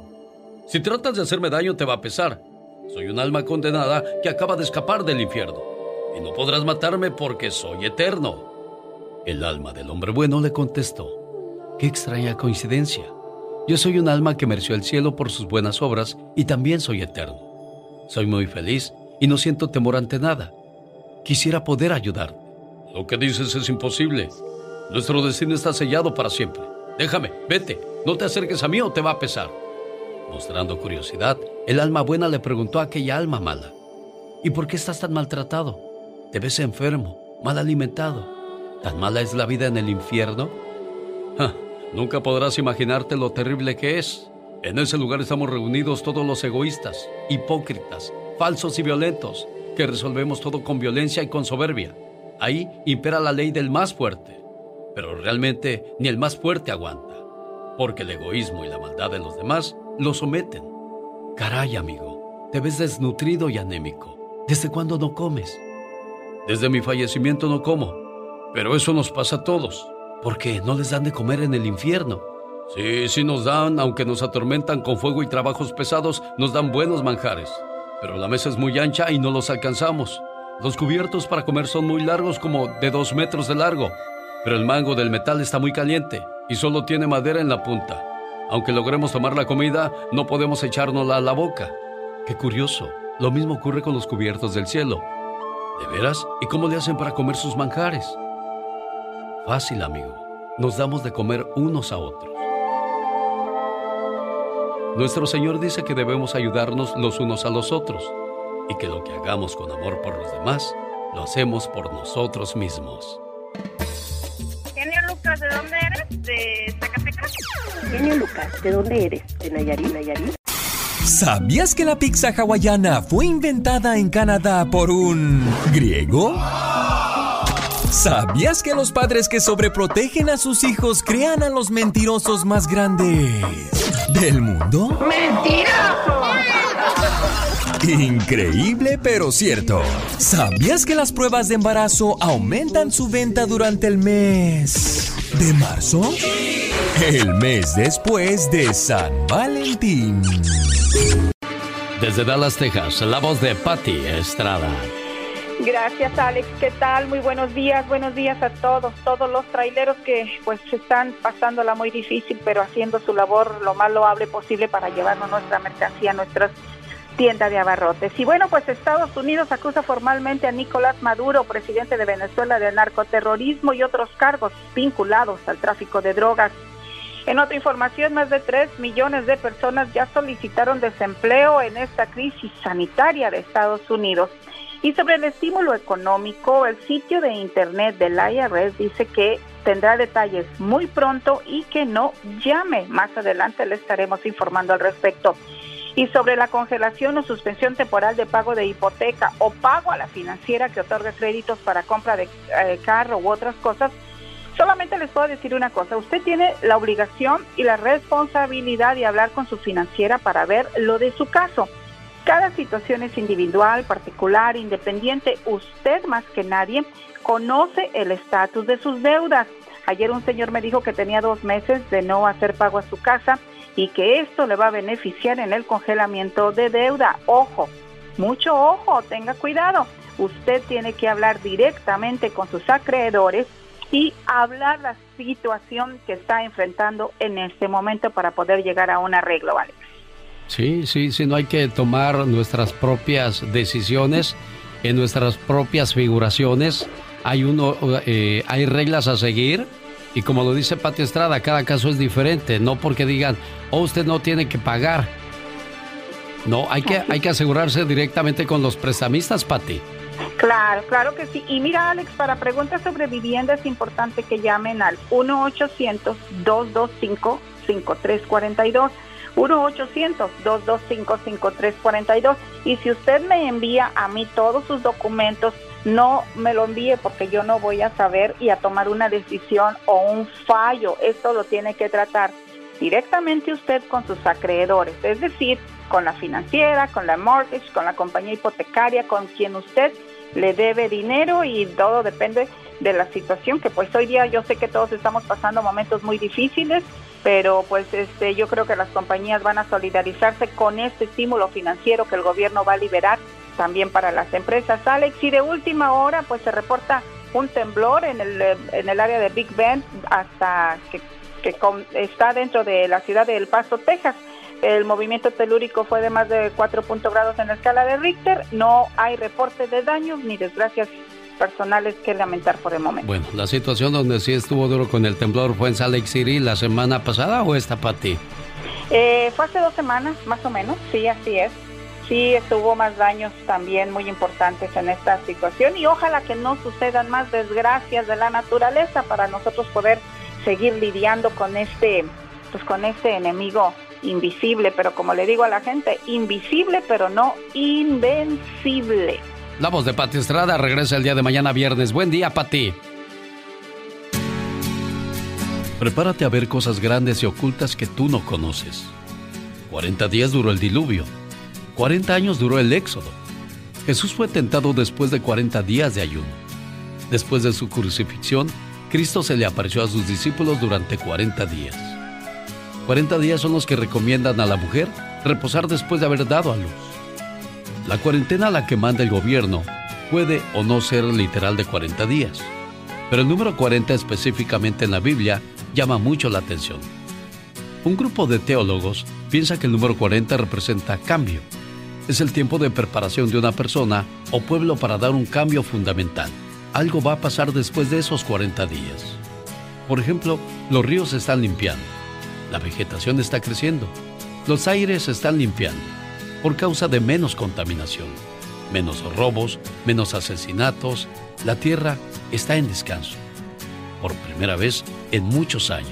Si tratas de hacerme daño te va a pesar. Soy un alma condenada que acaba de escapar del infierno y no podrás matarme porque soy eterno. El alma del hombre bueno le contestó, qué extraña coincidencia. Yo soy un alma que mereció el cielo por sus buenas obras y también soy eterno. Soy muy feliz y no siento temor ante nada. Quisiera poder ayudarte. Lo que dices es imposible. Nuestro destino está sellado para siempre. Déjame, vete. No te acerques a mí o te va a pesar. Mostrando curiosidad, el alma buena le preguntó a aquella alma mala, ¿y por qué estás tan maltratado? Te ves enfermo, mal alimentado. ¿Tan mala es la vida en el infierno? Nunca podrás imaginarte lo terrible que es. En ese lugar estamos reunidos todos los egoístas, hipócritas, falsos y violentos, que resolvemos todo con violencia y con soberbia. Ahí impera la ley del más fuerte. Pero realmente ni el más fuerte aguanta, porque el egoísmo y la maldad de los demás lo someten. Caray, amigo, te ves desnutrido y anémico. ¿Desde cuándo no comes? Desde mi fallecimiento no como, pero eso nos pasa a todos. ¿Por qué? ¿No les dan de comer en el infierno? Sí, sí nos dan, aunque nos atormentan con fuego y trabajos pesados, nos dan buenos manjares. Pero la mesa es muy ancha y no los alcanzamos. Los cubiertos para comer son muy largos, como de dos metros de largo. Pero el mango del metal está muy caliente y solo tiene madera en la punta. Aunque logremos tomar la comida, no podemos echárnosla a la boca. Qué curioso. Lo mismo ocurre con los cubiertos del cielo. ¿De veras? ¿Y cómo le hacen para comer sus manjares? Fácil, amigo. Nos damos de comer unos a otros. Nuestro Señor dice que debemos ayudarnos los unos a los otros y que lo que hagamos con amor por los demás, lo hacemos por nosotros mismos. Genio Lucas, ¿de dónde eres? ¿De Zacatecas? Genio Lucas, ¿de dónde eres? ¿De Nayarit? ¿Nayarit? ¿Sabías que la pizza hawaiana fue inventada en Canadá por un griego? ¿Sabías que los padres que sobreprotegen a sus hijos crean a los mentirosos más grandes del mundo? ¡Mentiroso! Increíble pero cierto. ¿Sabías que las pruebas de embarazo aumentan su venta durante el mes de marzo? El mes después de San Valentín. Desde Dallas, Texas, la voz de Patty Estrada. Gracias, Alex. ¿Qué tal? Muy buenos días. Buenos días a todos, todos los traileros que pues están pasándola muy difícil, pero haciendo su labor lo más loable posible para llevarnos nuestra mercancía a nuestras tiendas de abarrotes. Y bueno, pues Estados Unidos acusa formalmente a Nicolás Maduro, presidente de Venezuela, de narcoterrorismo y otros cargos vinculados al tráfico de drogas. En otra información, más de 3 millones de personas ya solicitaron desempleo en esta crisis sanitaria de Estados Unidos. Y sobre el estímulo económico, el sitio de internet del IRS dice que tendrá detalles muy pronto y que no llame. Más adelante le estaremos informando al respecto. Y sobre la congelación o suspensión temporal de pago de hipoteca o pago a la financiera que otorga créditos para compra de eh, carro u otras cosas, solamente les puedo decir una cosa, usted tiene la obligación y la responsabilidad de hablar con su financiera para ver lo de su caso. Cada situación es individual, particular, independiente. Usted más que nadie conoce el estatus de sus deudas. Ayer un señor me dijo que tenía dos meses de no hacer pago a su casa y que esto le va a beneficiar en el congelamiento de deuda. Ojo, mucho ojo, tenga cuidado. Usted tiene que hablar directamente con sus acreedores y hablar la situación que está enfrentando en este momento para poder llegar a un arreglo, ¿vale? Sí, sí, sí, no hay que tomar nuestras propias decisiones en nuestras propias figuraciones. Hay uno, eh, hay reglas a seguir y como lo dice Pati Estrada, cada caso es diferente. No porque digan, oh, usted no tiene que pagar. No, hay que, hay que asegurarse directamente con los prestamistas, Pati. Claro, claro que sí. Y mira, Alex, para preguntas sobre vivienda es importante que llamen al 1-800-225-5342. 1-800-225-5342. Y si usted me envía a mí todos sus documentos, no me lo envíe porque yo no voy a saber y a tomar una decisión o un fallo. Esto lo tiene que tratar directamente usted con sus acreedores, es decir, con la financiera, con la mortgage, con la compañía hipotecaria, con quien usted le debe dinero y todo depende de la situación que pues hoy día yo sé que todos estamos pasando momentos muy difíciles, pero pues este yo creo que las compañías van a solidarizarse con este estímulo financiero que el gobierno va a liberar también para las empresas. Alex, y de última hora pues se reporta un temblor en el, en el área de Big Bend hasta que, que está dentro de la ciudad de El Paso, Texas. El movimiento telúrico fue de más de 4 grados en la escala de Richter. No hay reporte de daños ni desgracias personales que lamentar por el momento. Bueno, la situación donde sí estuvo duro con el temblor fue en Salt Lake City la semana pasada o esta para ti? Eh, fue hace dos semanas, más o menos, sí, así es sí estuvo más daños también muy importantes en esta situación y ojalá que no sucedan más desgracias de la naturaleza para nosotros poder seguir lidiando con este pues con este enemigo invisible, pero como le digo a la gente, invisible pero no invencible. La voz de Pati Estrada regresa el día de mañana viernes. Buen día, Pati. Prepárate a ver cosas grandes y ocultas que tú no conoces. 40 días duró el diluvio 40 años duró el éxodo. Jesús fue tentado después de 40 días de ayuno. Después de su crucifixión, Cristo se le apareció a sus discípulos durante 40 días. 40 días son los que recomiendan a la mujer reposar después de haber dado a luz. La cuarentena a la que manda el gobierno puede o no ser literal de 40 días, pero el número 40 específicamente en la Biblia llama mucho la atención. Un grupo de teólogos piensa que el número 40 representa cambio es el tiempo de preparación de una persona o pueblo para dar un cambio fundamental. Algo va a pasar después de esos 40 días. Por ejemplo, los ríos se están limpiando, la vegetación está creciendo, los aires se están limpiando por causa de menos contaminación, menos robos, menos asesinatos, la tierra está en descanso. Por primera vez en muchos años.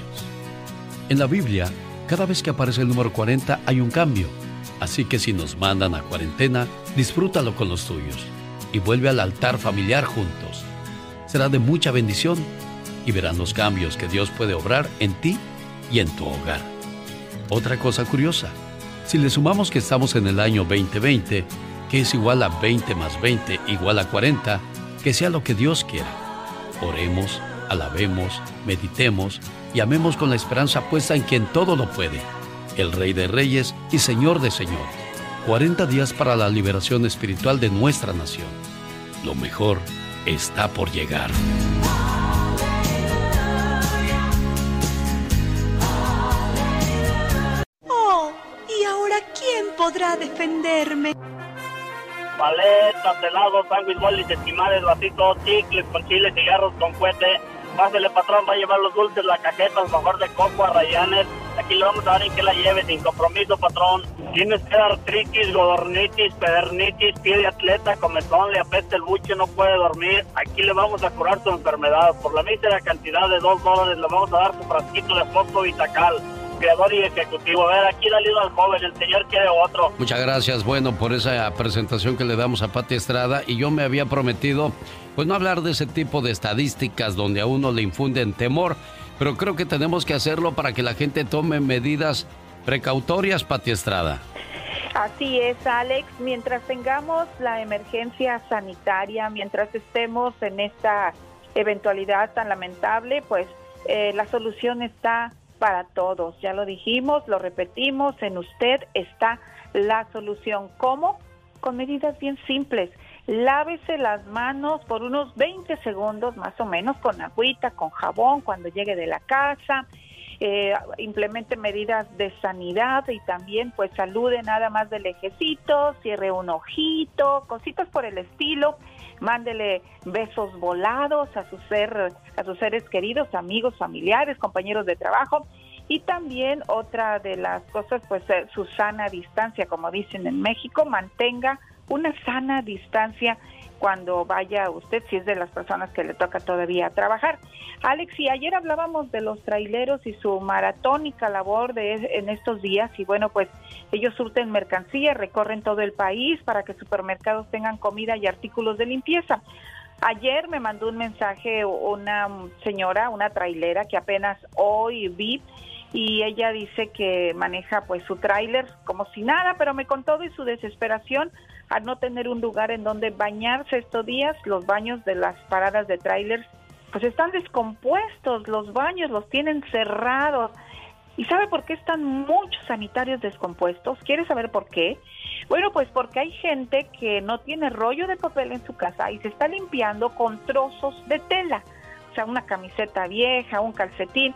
En la Biblia, cada vez que aparece el número 40 hay un cambio Así que si nos mandan a cuarentena, disfrútalo con los tuyos y vuelve al altar familiar juntos. Será de mucha bendición y verán los cambios que Dios puede obrar en ti y en tu hogar. Otra cosa curiosa, si le sumamos que estamos en el año 2020, que es igual a 20 más 20 igual a 40, que sea lo que Dios quiera. Oremos, alabemos, meditemos y amemos con la esperanza puesta en quien todo lo puede el Rey de Reyes y Señor de Señores. 40 días para la liberación espiritual de nuestra nación. Lo mejor está por llegar. Oh, ¿y ahora quién podrá defenderme? Paletas, helados, sándwich, bolis, esquimales, vasitos, chicles con chile, cigarros con fuete Pásele, patrón, va a llevar los dulces, la cajeta, el mejor de coco a Rayanes. Aquí le vamos a dar en que la lleve, sin compromiso, patrón. Tienes que artritis, godornitis, pedernitis, pie de atleta, comezón, le apesta el buche, no puede dormir. Aquí le vamos a curar su enfermedad. Por la mísera cantidad de dos dólares le vamos a dar su frasquito de foco vitacal creador y ejecutivo. A ver, aquí dale al joven, el señor quiere otro. Muchas gracias, bueno, por esa presentación que le damos a Pati Estrada. Y yo me había prometido, pues no hablar de ese tipo de estadísticas donde a uno le infunden temor, pero creo que tenemos que hacerlo para que la gente tome medidas precautorias, Pati Estrada. Así es, Alex. Mientras tengamos la emergencia sanitaria, mientras estemos en esta eventualidad tan lamentable, pues eh, la solución está para todos. Ya lo dijimos, lo repetimos, en usted está la solución. ¿Cómo? Con medidas bien simples. Lávese las manos por unos 20 segundos más o menos con agüita, con jabón cuando llegue de la casa. Eh, implemente medidas de sanidad y también pues salude nada más del lejecito, cierre un ojito, cositas por el estilo, mándele besos volados a sus ser, a sus seres queridos, amigos, familiares, compañeros de trabajo y también otra de las cosas pues eh, su sana distancia, como dicen en México, mantenga una sana distancia cuando vaya usted, si es de las personas que le toca todavía trabajar. Alex, y ayer hablábamos de los traileros y su maratónica labor de en estos días, y bueno, pues ellos surten mercancía, recorren todo el país para que supermercados tengan comida y artículos de limpieza. Ayer me mandó un mensaje una señora, una trailera que apenas hoy vi y ella dice que maneja pues su tráiler como si nada, pero me contó de su desesperación al no tener un lugar en donde bañarse estos días, los baños de las paradas de trailers pues están descompuestos, los baños los tienen cerrados. ¿Y sabe por qué están muchos sanitarios descompuestos? ¿Quiere saber por qué? Bueno, pues porque hay gente que no tiene rollo de papel en su casa y se está limpiando con trozos de tela, o sea, una camiseta vieja, un calcetín.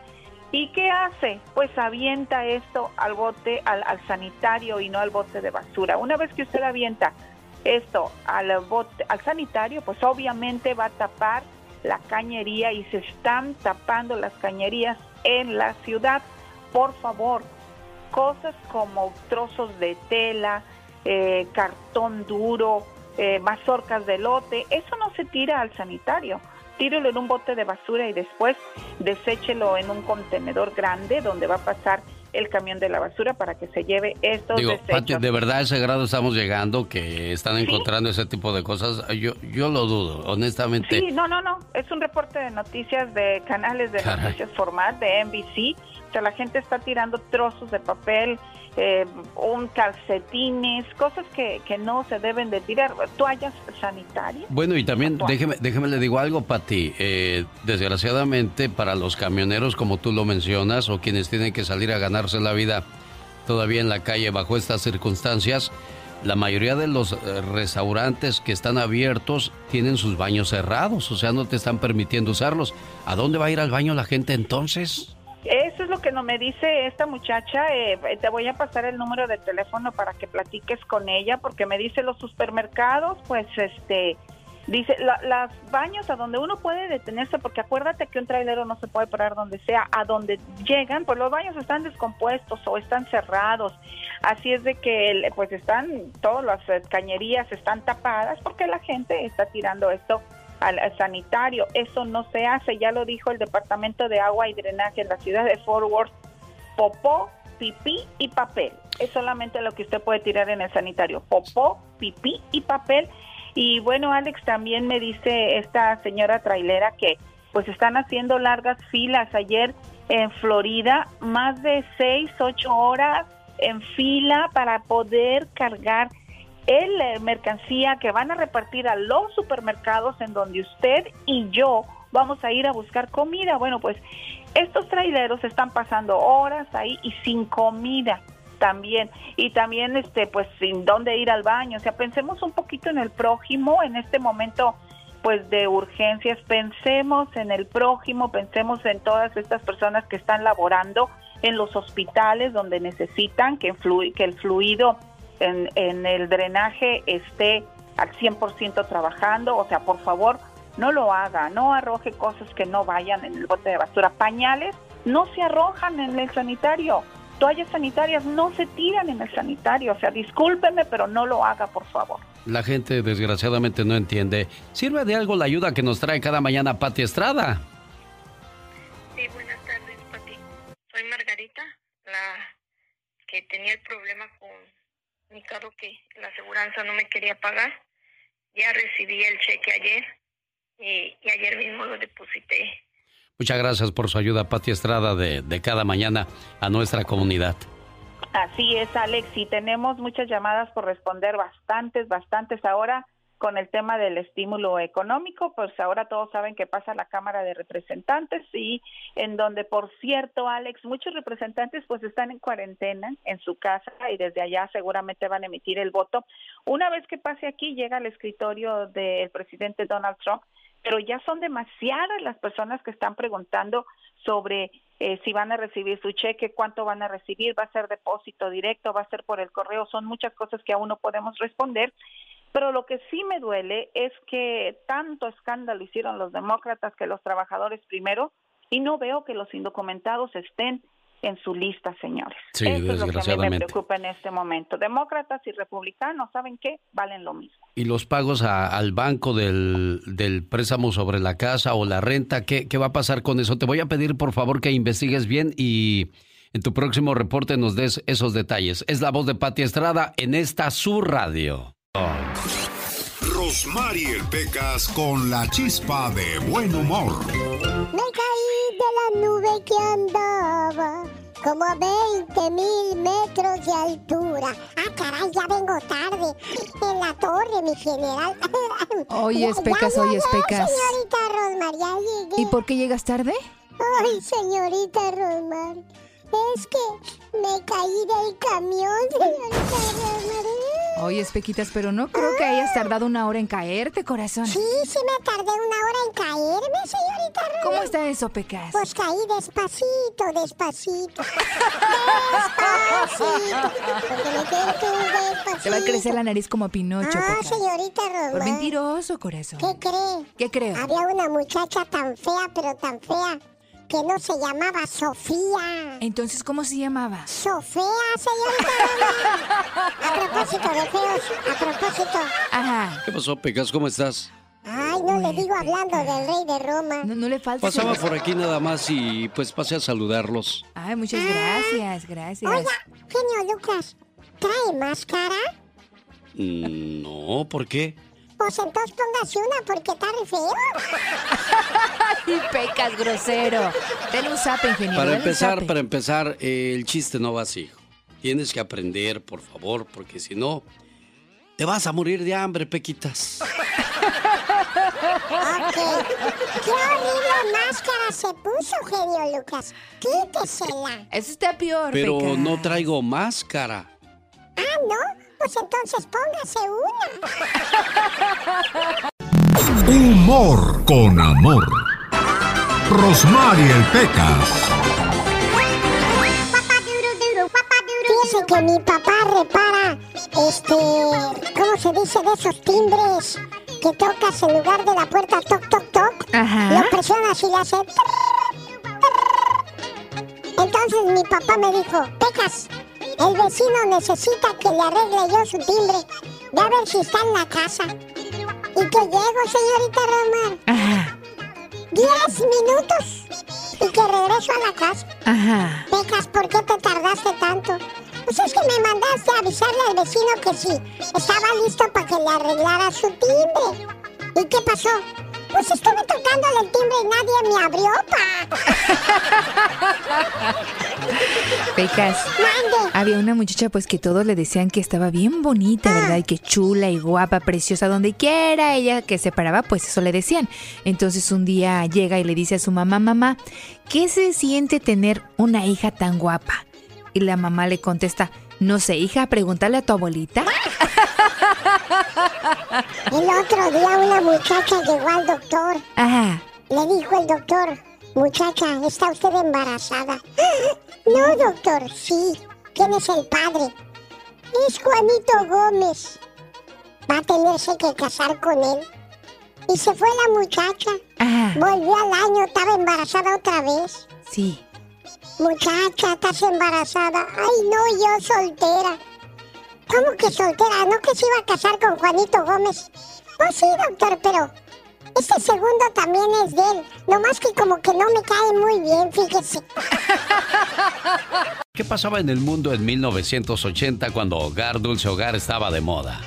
¿Y qué hace? Pues avienta esto al bote, al, sanitario y no al bote de basura. Una vez que usted avienta esto al bote, al sanitario, pues obviamente va a tapar la cañería y se están tapando las cañerías en la ciudad. Por favor, cosas como trozos de tela, eh, cartón duro, eh, mazorcas de lote, eso no se tira al sanitario tírelo en un bote de basura y después deséchelo en un contenedor grande donde va a pasar el camión de la basura para que se lleve estos Digo, desechos. de verdad a ese grado estamos llegando que están encontrando ese tipo de cosas. Yo yo lo dudo, honestamente. Sí, no, no, no. Es un reporte de noticias de canales de noticias formal de NBC. O sea, la gente está tirando trozos de papel, eh, un calcetines, cosas que, que, no se deben de tirar, toallas sanitarias. Bueno, y también déjeme, déjeme le digo algo, Pati. Eh, desgraciadamente para los camioneros, como tú lo mencionas, o quienes tienen que salir a ganarse la vida todavía en la calle bajo estas circunstancias, la mayoría de los eh, restaurantes que están abiertos tienen sus baños cerrados, o sea, no te están permitiendo usarlos. ¿A dónde va a ir al baño la gente entonces? Eso es lo que no me dice esta muchacha. Eh, te voy a pasar el número de teléfono para que platiques con ella, porque me dice los supermercados, pues este, dice, las baños a donde uno puede detenerse, porque acuérdate que un trailero no se puede parar donde sea, a donde llegan, pues los baños están descompuestos o están cerrados. Así es de que, pues están, todas las cañerías están tapadas porque la gente está tirando esto al, sanitario. Eso no se hace, ya lo dijo el Departamento de Agua y Drenaje en la ciudad de Fort Worth. Popó, pipí y papel. Es solamente lo que usted puede tirar en el sanitario. Popó, pipí y papel. Y bueno, Alex, también me dice esta señora trailera que pues están haciendo largas filas. Ayer en Florida, más de seis, ocho horas en fila para poder cargar el eh, mercancía que van a repartir a los supermercados en donde usted y yo vamos a ir a buscar comida. Bueno, pues estos traileros están pasando horas ahí y sin comida también. Y también este pues sin dónde ir al baño, o sea, pensemos un poquito en el prójimo en este momento pues de urgencias, pensemos en el prójimo, pensemos en todas estas personas que están laborando en los hospitales donde necesitan que, que el fluido en, el drenaje esté al 100% trabajando. O sea, por favor, no lo haga, no arroje cosas que no vayan en el bote de basura. Pañales no se arrojan en el sanitario. Toallas sanitarias no se tiran en el sanitario. O sea, discúlpeme, pero no lo haga, por favor. La gente desgraciadamente no entiende. ¿Sirve de algo la ayuda que nos trae cada mañana Pati Estrada? Sí, buenas tardes, Pati. Soy Margarita, la que tenía el problema con mi carro que la aseguranza no me quería pagar. Ya recibí el cheque ayer y, y ayer mismo lo deposité. Muchas gracias por su ayuda, Pati Estrada, de, de cada mañana a nuestra comunidad. Así es, Alex, y tenemos muchas llamadas por responder, bastantes, bastantes ahora con el tema del estímulo económico, pues ahora todos saben que pasa la Cámara de Representantes y en donde, por cierto, Alex, muchos representantes pues están en cuarentena en su casa y desde allá seguramente van a emitir el voto. Una vez que pase aquí, llega al escritorio del presidente Donald Trump, pero ya son demasiadas las personas que están preguntando sobre eh, si van a recibir su cheque, cuánto van a recibir, va a ser depósito directo, va a ser por el correo, son muchas cosas que aún no podemos responder. Pero lo que sí me duele es que tanto escándalo hicieron los demócratas que los trabajadores primero y no veo que los indocumentados estén en su lista, señores. Sí, Eso es lo que a mí me preocupa en este momento. Demócratas y republicanos, ¿saben qué? Valen lo mismo. ¿Y los pagos a- al banco del, del préstamo sobre la casa o la renta? ¿qué, ¿Qué va a pasar con eso? Te voy a pedir por favor que investigues bien y en tu próximo reporte nos des esos detalles. Es la voz de Pati Estrada en esta su radio. Rosmarie Pecas con la chispa de buen humor. Me caí de la nube que andaba como a 20 mil metros de altura. Ah, caray, ya vengo tarde. En la torre, mi general. (laughs) Oyes, Ya- Pecas, llegué, Pecas. Señorita Rosmar, ya llegué. ¿Y por qué llegas tarde? Ay, señorita Rosmar. Es que me caí del camión, (laughs) señorita Rosmar. Oyes, Pequitas, pero no creo que hayas tardado una hora en caerte, corazón. Sí, sí me tardé una hora en caerme, señorita Rosmar. ¿Cómo está eso, Pecas? Pues caí despacito, despacito. (laughs) despacito. Porque me tú despacito. Te va a crecer la nariz como Pinocho, Ah, Pecas. señorita Román. Por mentiroso, corazón. ¿Qué cree? ¿Qué creo? Había una muchacha tan fea, pero tan fea, que no se llamaba Sofía. Entonces, ¿cómo se llamaba? Sofía, señorita. (laughs) A propósito de feos, a propósito. Ajá. ¿Qué pasó, Pecas? ¿Cómo estás? Ay, no le digo hablando del rey de Roma. No, no le falta. Pasaba por aquí nada más y pues pasé a saludarlos. Ay, muchas gracias, gracias. Oiga, genio Lucas, ¿trae máscara? Mm, No, ¿por qué? Pues entonces póngase una porque está re feo. (laughs) Ay, Pecas, grosero. Dale un ingeniero. Para empezar, para empezar, eh, el chiste no va así. Tienes que aprender, por favor, porque si no, te vas a morir de hambre, Pequitas. Ok. ¡Qué horrible máscara se puso, genio Lucas! Quítesela. Eso está peor, Pero Pecas. no traigo máscara. Ah, ¿no? Pues entonces póngase una. Humor con amor. Rosmarie Pecas. Fíjese que mi papá repara, este, ¿cómo se dice? De esos timbres que tocas en lugar de la puerta toc, toc, toc. Ajá. Lo presionas y le hace... Entonces mi papá me dijo, Pecas, el vecino necesita que le arregle yo su timbre. Ve a ver si está en la casa. Y que llego, señorita. Ajá. Diez minutos y que regreso a la casa. Ajá. Pecas, ¿por qué te tardaste tanto? Pues es que me mandaste a avisarle al vecino que sí, estaba listo para que le arreglara su timbre. ¿Y qué pasó? Pues estuve tocándole el timbre y nadie me abrió, pa. Pecas. Mande. Había una muchacha pues que todos le decían que estaba bien bonita, Ah. ¿verdad? Y que chula y guapa, preciosa, donde quiera ella que se paraba, pues eso le decían. Entonces un día llega y le dice a su mamá, mamá, ¿qué se siente tener una hija tan guapa? Y la mamá le contesta, no sé, hija, pregúntale a tu abuelita. (laughs) (laughs) El otro día una muchacha llegó al doctor. Ajá. Le dijo el doctor, muchacha, ¿está usted embarazada? (gasps) No, doctor, sí. ¿Quién es el padre? Es Juanito Gómez. Va a tenerse que casar con él. Y se fue la muchacha. Volvió al año, estaba embarazada otra vez. Sí. Muchacha, estás embarazada. Ay, no, yo soltera. ¿Cómo que soltera? ¿No que se iba a casar con Juanito Gómez? Pues sí, doctor, pero este segundo también es de él. Nomás que como que no me cae muy bien, fíjese. (laughs) ¿Qué pasaba en el mundo en 1980 cuando Hogar Dulce Hogar estaba de moda?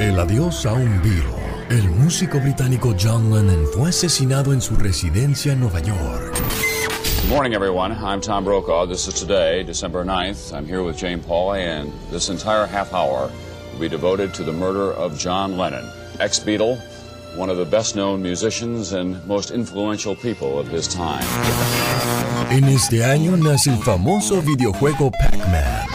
El adiós a un virus. El músico británico John Lennon fue asesinado en su residencia en Nueva York. Good morning, everyone. I'm Tom Brokaw. This is today, December 9th. I'm here with Jane Pauley, and this entire half hour will be devoted to the murder of John Lennon, ex Beatle, one of the best known musicians and most influential people of his time. En este año nace el famoso videojuego Pac-Man.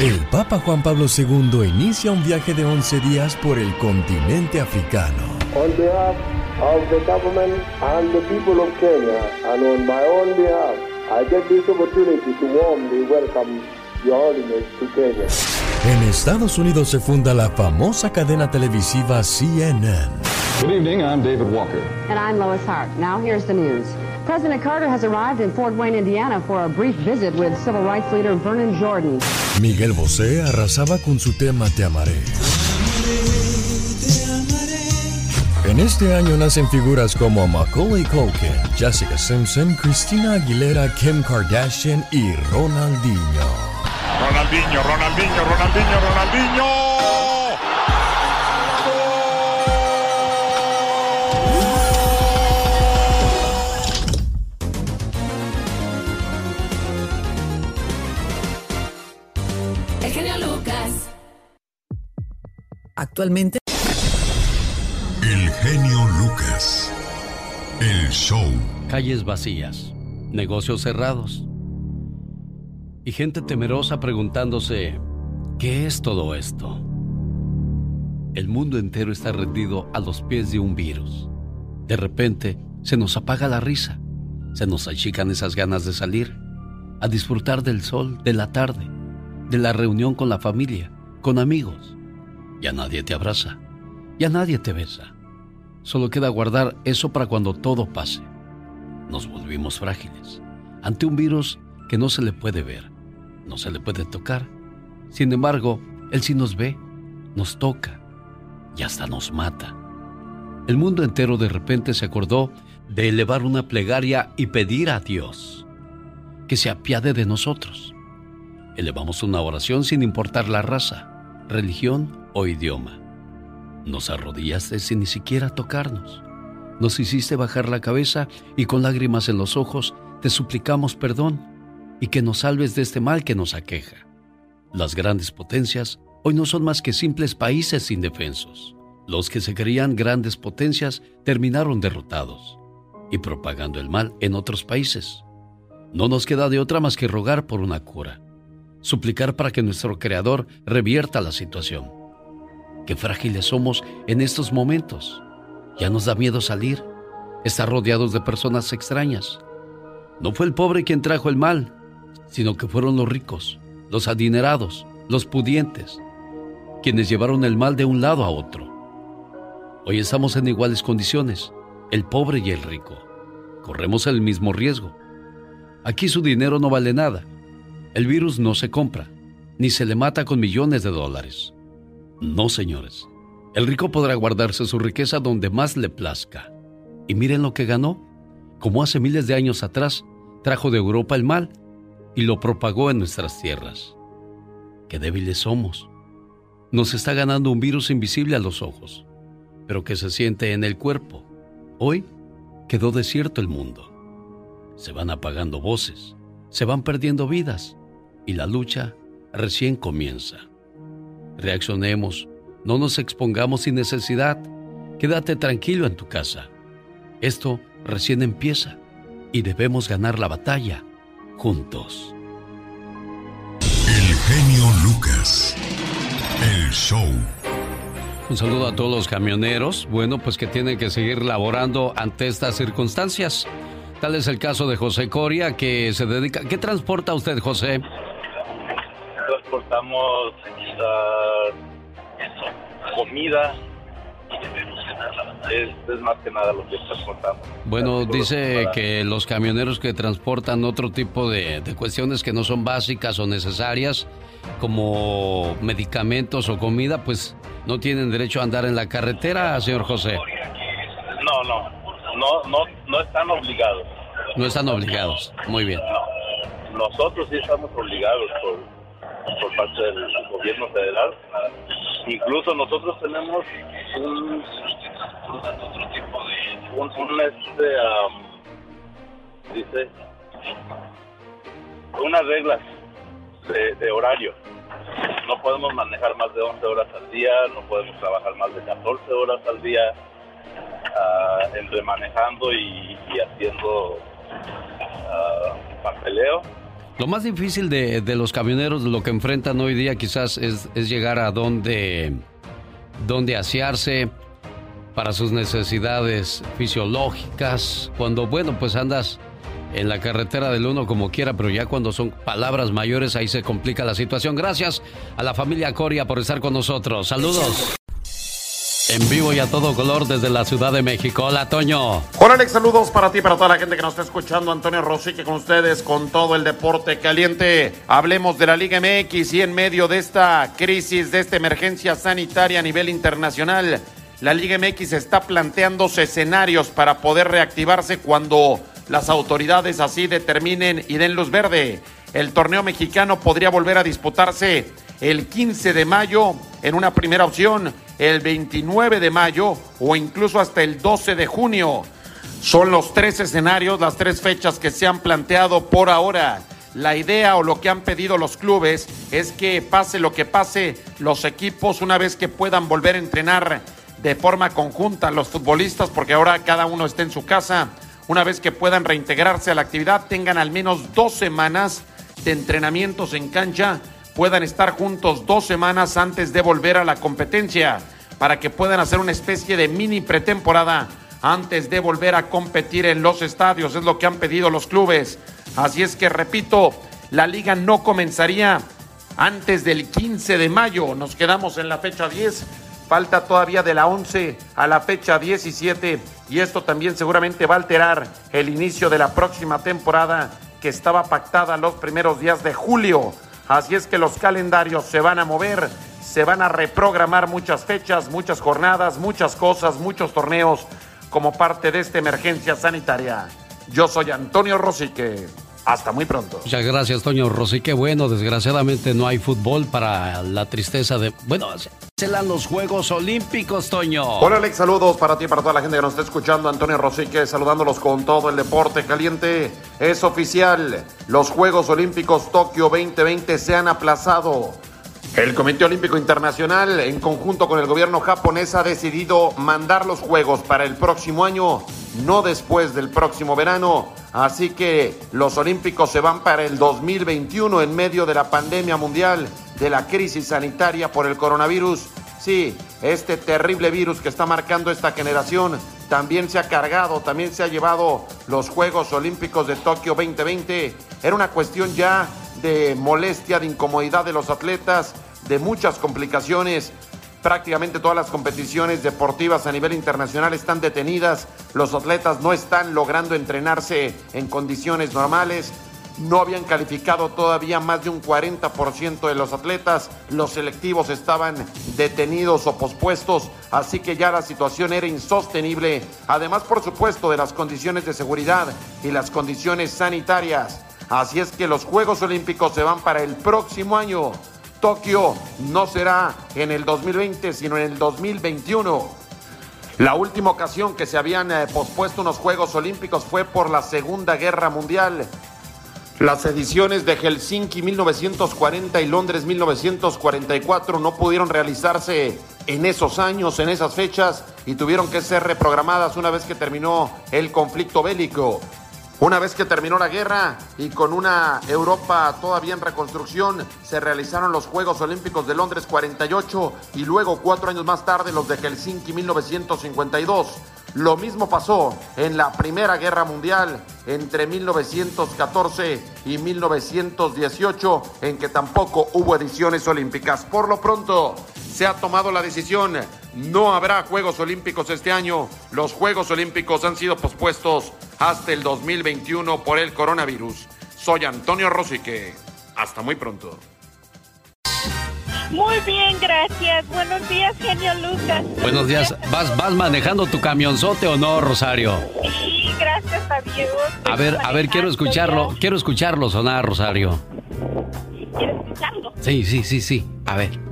El Papa Juan Pablo II inicia un viaje de 11 días por el continente africano. On behalf of the government and the people of Kenya, and on my own behalf, I get this opportunity to warmly welcome Your Holiness to Kenya. En Estados Unidos se funda la famosa cadena televisiva CNN. Good evening, I'm David Walker. And I'm Lois Hart. Now here's the news. President Carter has arrived in Fort Wayne, Indiana for a brief visit with civil rights leader Vernon Jordan. Miguel Bosé arrasaba con su tema Te amaré. En este año nacen figuras como Macaulay Culkin, Jessica Simpson, Christina Aguilera, Kim Kardashian y Ronaldinho. Ronaldinho, Ronaldinho, Ronaldinho, Ronaldinho. El genio Lucas. Actualmente. El genio Lucas. El show. Calles vacías, negocios cerrados y gente temerosa preguntándose, ¿qué es todo esto? El mundo entero está rendido a los pies de un virus. De repente se nos apaga la risa, se nos achican esas ganas de salir, a disfrutar del sol, de la tarde, de la reunión con la familia, con amigos. Ya nadie te abraza, ya nadie te besa. Solo queda guardar eso para cuando todo pase. Nos volvimos frágiles ante un virus que no se le puede ver, no se le puede tocar. Sin embargo, Él sí nos ve, nos toca y hasta nos mata. El mundo entero de repente se acordó de elevar una plegaria y pedir a Dios que se apiade de nosotros. Elevamos una oración sin importar la raza, religión o idioma. Nos arrodillaste sin ni siquiera tocarnos. Nos hiciste bajar la cabeza y con lágrimas en los ojos te suplicamos perdón y que nos salves de este mal que nos aqueja. Las grandes potencias hoy no son más que simples países indefensos. Los que se creían grandes potencias terminaron derrotados y propagando el mal en otros países. No nos queda de otra más que rogar por una cura, suplicar para que nuestro Creador revierta la situación. Qué frágiles somos en estos momentos. Ya nos da miedo salir, estar rodeados de personas extrañas. No fue el pobre quien trajo el mal, sino que fueron los ricos, los adinerados, los pudientes, quienes llevaron el mal de un lado a otro. Hoy estamos en iguales condiciones, el pobre y el rico. Corremos el mismo riesgo. Aquí su dinero no vale nada. El virus no se compra, ni se le mata con millones de dólares. No, señores. El rico podrá guardarse su riqueza donde más le plazca. Y miren lo que ganó. Como hace miles de años atrás, trajo de Europa el mal y lo propagó en nuestras tierras. Qué débiles somos. Nos está ganando un virus invisible a los ojos, pero que se siente en el cuerpo. Hoy quedó desierto el mundo. Se van apagando voces, se van perdiendo vidas y la lucha recién comienza. Reaccionemos, no nos expongamos sin necesidad. Quédate tranquilo en tu casa. Esto recién empieza y debemos ganar la batalla juntos. El genio Lucas. El show. Un saludo a todos los camioneros, bueno, pues que tienen que seguir laborando ante estas circunstancias. Tal es el caso de José Coria, que se dedica... ¿Qué transporta usted, José? Transportamos ah, comida. Es, es más que nada lo que transportamos. Bueno, dice que los camioneros que transportan otro tipo de, de cuestiones que no son básicas o necesarias, como medicamentos o comida, pues no tienen derecho a andar en la carretera, señor José. No, no, no, no, no están obligados. No están obligados. Muy bien. Nosotros sí estamos obligados por, por parte del gobierno federal. Incluso nosotros tenemos un, un, un, este, am, dice, unas reglas de, horario. No podemos manejar más de 11 horas al día, no podemos trabajar más de 14 horas al día, ah, entre manejando y, haciendo ah, papeleo. Lo más difícil de, de los camioneros, lo que enfrentan hoy día quizás es, es llegar a donde, donde asearse para sus necesidades fisiológicas. Cuando, bueno, pues andas en la carretera del uno como quiera, pero ya cuando son palabras mayores ahí se complica la situación. Gracias a la familia Coria por estar con nosotros. Saludos. En vivo y a todo color desde la Ciudad de México. Hola, Toño. Hola Alex, saludos para ti para toda la gente que nos está escuchando. Antonio Rosique con ustedes con todo el deporte caliente. Hablemos de la Liga MX y en medio de esta crisis, de esta emergencia sanitaria a nivel internacional, la Liga MX está planteándose escenarios para poder reactivarse cuando las autoridades así determinen y den luz verde. El torneo mexicano podría volver a disputarse el 15 de mayo en una primera opción, el 29 de mayo o incluso hasta el 12 de junio. Son los tres escenarios, las tres fechas que se han planteado por ahora. La idea o lo que han pedido los clubes es que pase lo que pase, los equipos una vez que puedan volver a entrenar de forma conjunta, los futbolistas, porque ahora cada uno está en su casa, una vez que puedan reintegrarse a la actividad, tengan al menos dos semanas de entrenamientos en cancha, puedan estar juntos dos semanas antes de volver a la competencia, para que puedan hacer una especie de mini pretemporada antes de volver a competir en los estadios, es lo que han pedido los clubes. Así es que, repito, la liga no comenzaría antes del 15 de mayo, nos quedamos en la fecha 10 Falta todavía de la 11 a la fecha 17 y esto también seguramente va a alterar el inicio de la próxima temporada que estaba pactada los primeros días de julio. Así es que los calendarios se van a mover, se van a reprogramar muchas fechas, muchas jornadas, muchas cosas, muchos torneos como parte de esta emergencia sanitaria. Yo soy Antonio Rosique. Hasta muy pronto. Muchas gracias, Toño. Qué bueno, desgraciadamente no hay fútbol para la tristeza de. Bueno, serán los Juegos Olímpicos, Toño. Hola Alex, saludos para ti y para toda la gente que nos está escuchando. Antonio Rosique saludándolos con todo el deporte caliente. Es oficial, los Juegos Olímpicos Tokio 2020 se han aplazado. El Comité Olímpico Internacional, en conjunto con el gobierno japonés, ha decidido mandar los Juegos para el próximo año, no después del próximo verano. Así que los Olímpicos se van para el 2021 en medio de la pandemia mundial, de la crisis sanitaria por el coronavirus. Sí, este terrible virus que está marcando esta generación también se ha cargado, también se ha llevado los Juegos Olímpicos de Tokio 2020. Era una cuestión ya de molestia, de incomodidad de los atletas, de muchas complicaciones. Prácticamente todas las competiciones deportivas a nivel internacional están detenidas. Los atletas no están logrando entrenarse en condiciones normales. No habían calificado todavía más de un 40% de los atletas. Los selectivos estaban detenidos o pospuestos. Así que ya la situación era insostenible. Además, por supuesto, de las condiciones de seguridad y las condiciones sanitarias. Así es que los Juegos Olímpicos se van para el próximo año. Tokio no será en el 2020, sino en el 2021. La última ocasión que se habían eh, pospuesto unos Juegos Olímpicos fue por la Segunda Guerra Mundial. Las ediciones de Helsinki 1940 y Londres 1944 no pudieron realizarse en esos años, en esas fechas, y tuvieron que ser reprogramadas una vez que terminó el conflicto bélico. Una vez que terminó la guerra y con una Europa todavía en reconstrucción, se realizaron los Juegos Olímpicos de Londres 48 y luego cuatro años más tarde los de Helsinki 1952. Lo mismo pasó en la Primera Guerra Mundial entre 1914 y 1918, en que tampoco hubo ediciones olímpicas. Por lo pronto, se ha tomado la decisión, no habrá Juegos Olímpicos este año. Los Juegos Olímpicos han sido pospuestos hasta el 2021 por el coronavirus. Soy Antonio Rosique. Hasta muy pronto. Muy bien, gracias. Buenos días, genio Lucas. Buenos días. ¿Vas, vas manejando tu camionzote o no, Rosario? Sí, gracias a Dios. A ver, a ver, quiero escucharlo. Quiero escucharlo sonar, Rosario. ¿Quieres escucharlo? Sí, sí, sí, sí. A ver.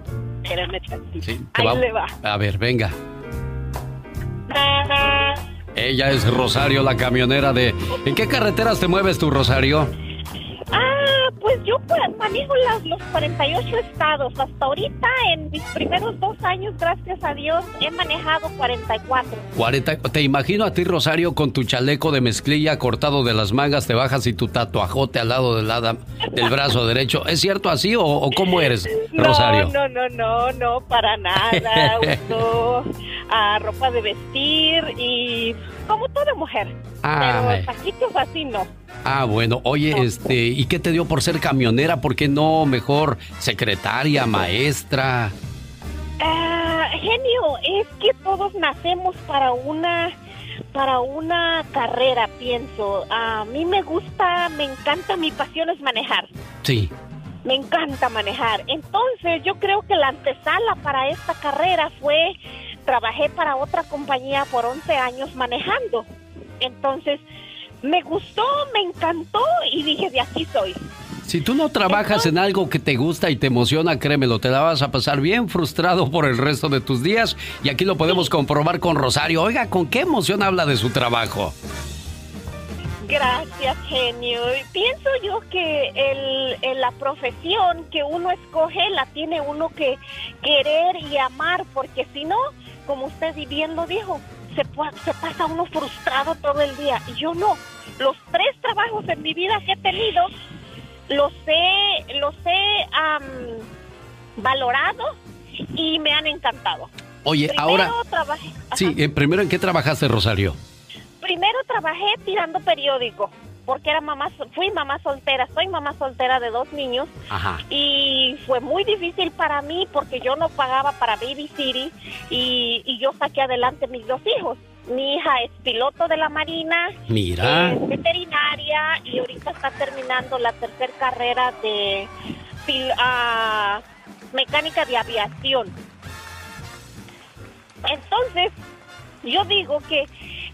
Espérame tantito. Sí, te Ahí va- le va. A ver, venga. Ella es Rosario, la camionera de... ¿En qué carreteras te mueves tú, Rosario? Ah, pues yo pues, manejo las, los 48 estados. Hasta ahorita, en mis primeros dos años, gracias a Dios, he manejado 44. 40, te imagino a ti, Rosario, con tu chaleco de mezclilla cortado de las mangas, te bajas y tu tatuajote al lado del, lado- del brazo derecho. ¿Es cierto así o, o cómo eres, Rosario? No, no, no, no, no, para nada. (laughs) Uso ah, ropa de vestir y como toda mujer. Ay. Pero taquitos así no. Ah, bueno, oye, este, ¿y qué te dio por ser camionera? ¿Por qué no mejor secretaria, maestra? Ah, genio, es que todos nacemos para una para una carrera, pienso. A mí me gusta, me encanta, mi pasión es manejar. Sí. Me encanta manejar. Entonces, yo creo que la antesala para esta carrera fue trabajé para otra compañía por 11 años manejando. Entonces, me gustó, me encantó y dije, de aquí soy. Si tú no trabajas en algo que te gusta y te emociona, créemelo, te la vas a pasar bien frustrado por el resto de tus días. Y aquí lo podemos comprobar con Rosario. Oiga, ¿con qué emoción habla de su trabajo? Gracias, genio. Y Pienso yo que el, el- la profesión que uno escoge la tiene uno que querer y amar, porque si no, como usted bien lo dijo, se, se pasa uno frustrado todo el día. Y yo no. Los tres trabajos en mi vida que he tenido, los he, los he am, valorado y me han encantado. Oye, Primero ahora... trabajé, Sí, eh, primero, ¿en qué trabajaste, Rosario? Primero trabajé tirando periódico, porque era mamá, fui mamá soltera, soy mamá soltera de dos niños Ajá. y fue muy difícil para mí porque yo no pagaba para Baby City y, y yo saqué adelante mis dos hijos. Mi hija es piloto de la Marina, Mira. es veterinaria y ahorita está terminando la tercera carrera de pil- ah, mecánica de aviación. Entonces, yo digo que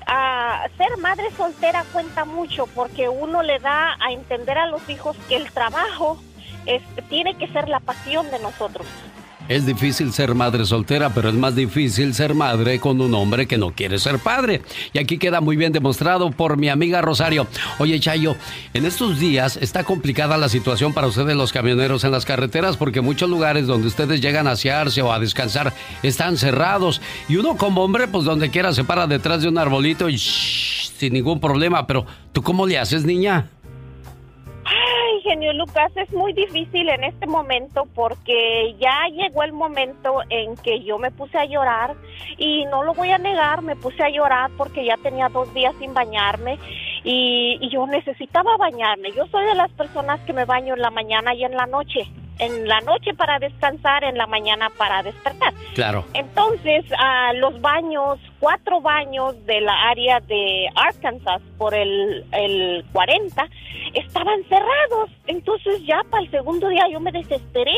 ah, ser madre soltera cuenta mucho porque uno le da a entender a los hijos que el trabajo tiene que ser la pasión de nosotros. Es difícil ser madre soltera, pero es más difícil ser madre con un hombre que no quiere ser padre. Y aquí queda muy bien demostrado por mi amiga Rosario. Oye, Chayo, en estos días está complicada la situación para ustedes los camioneros en las carreteras porque muchos lugares donde ustedes llegan a asearse o a descansar están cerrados. Y uno como hombre, pues donde quiera se para detrás de un arbolito y shh, sin ningún problema. Pero, ¿tú cómo le haces, niña? Genio Lucas, es muy difícil en este momento porque ya llegó el momento en que yo me puse a llorar y no lo voy a negar, me puse a llorar porque ya tenía dos días sin bañarme y yo necesitaba bañarme. Yo soy de las personas que me baño en la mañana y en la noche. En la noche para descansar, en la mañana para despertar. Claro. Entonces, ah, los baños, cuatro baños de la área de Arkansas por el, el 40, estaban cerrados. Entonces, ya para el segundo día yo me desesperé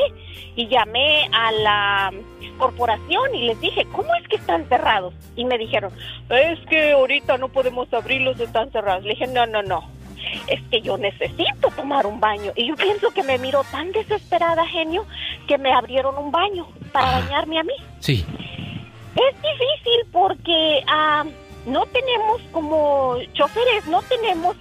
y llamé a la corporación y les dije, ¿cómo es que están cerrados? Y me dijeron, es que ahorita no podemos abrirlos, están cerrados. Le dije, no, no, no. Es que yo necesito tomar un baño. Y yo pienso que me miro tan desesperada, genio, que me abrieron un baño para bañarme a mí. Sí. Es difícil porque ah, no tenemos como choferes, no tenemos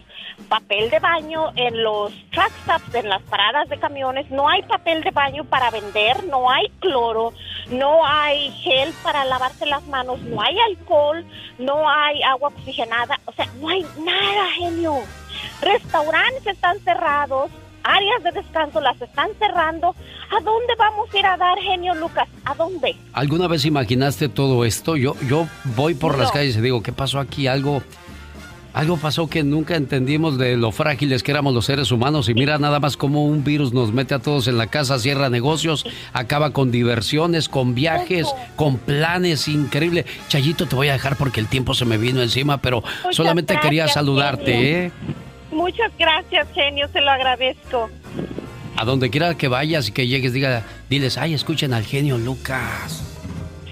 papel de baño en los truck stops, en las paradas de camiones, no hay papel de baño para vender, no hay cloro, no hay gel para lavarse las manos, no hay alcohol, no hay agua oxigenada, o sea, no hay nada, genio. Restaurantes están cerrados, áreas de descanso las están cerrando. ¿A dónde vamos a ir a dar, genio Lucas? ¿A dónde? ¿Alguna vez imaginaste todo esto? Yo, yo voy por las calles y digo, ¿qué pasó aquí? Algo, algo pasó que nunca entendimos de lo frágiles que éramos los seres humanos y mira nada más cómo un virus nos mete a todos en la casa, cierra negocios, acaba con diversiones, con viajes, con planes increíbles. Chayito, te voy a dejar porque el tiempo se me vino encima, pero solamente quería saludarte, ¿eh? Muchas gracias, genio, se lo agradezco. A donde quiera que vayas y que llegues, diga, diles, ay, escuchen al genio Lucas.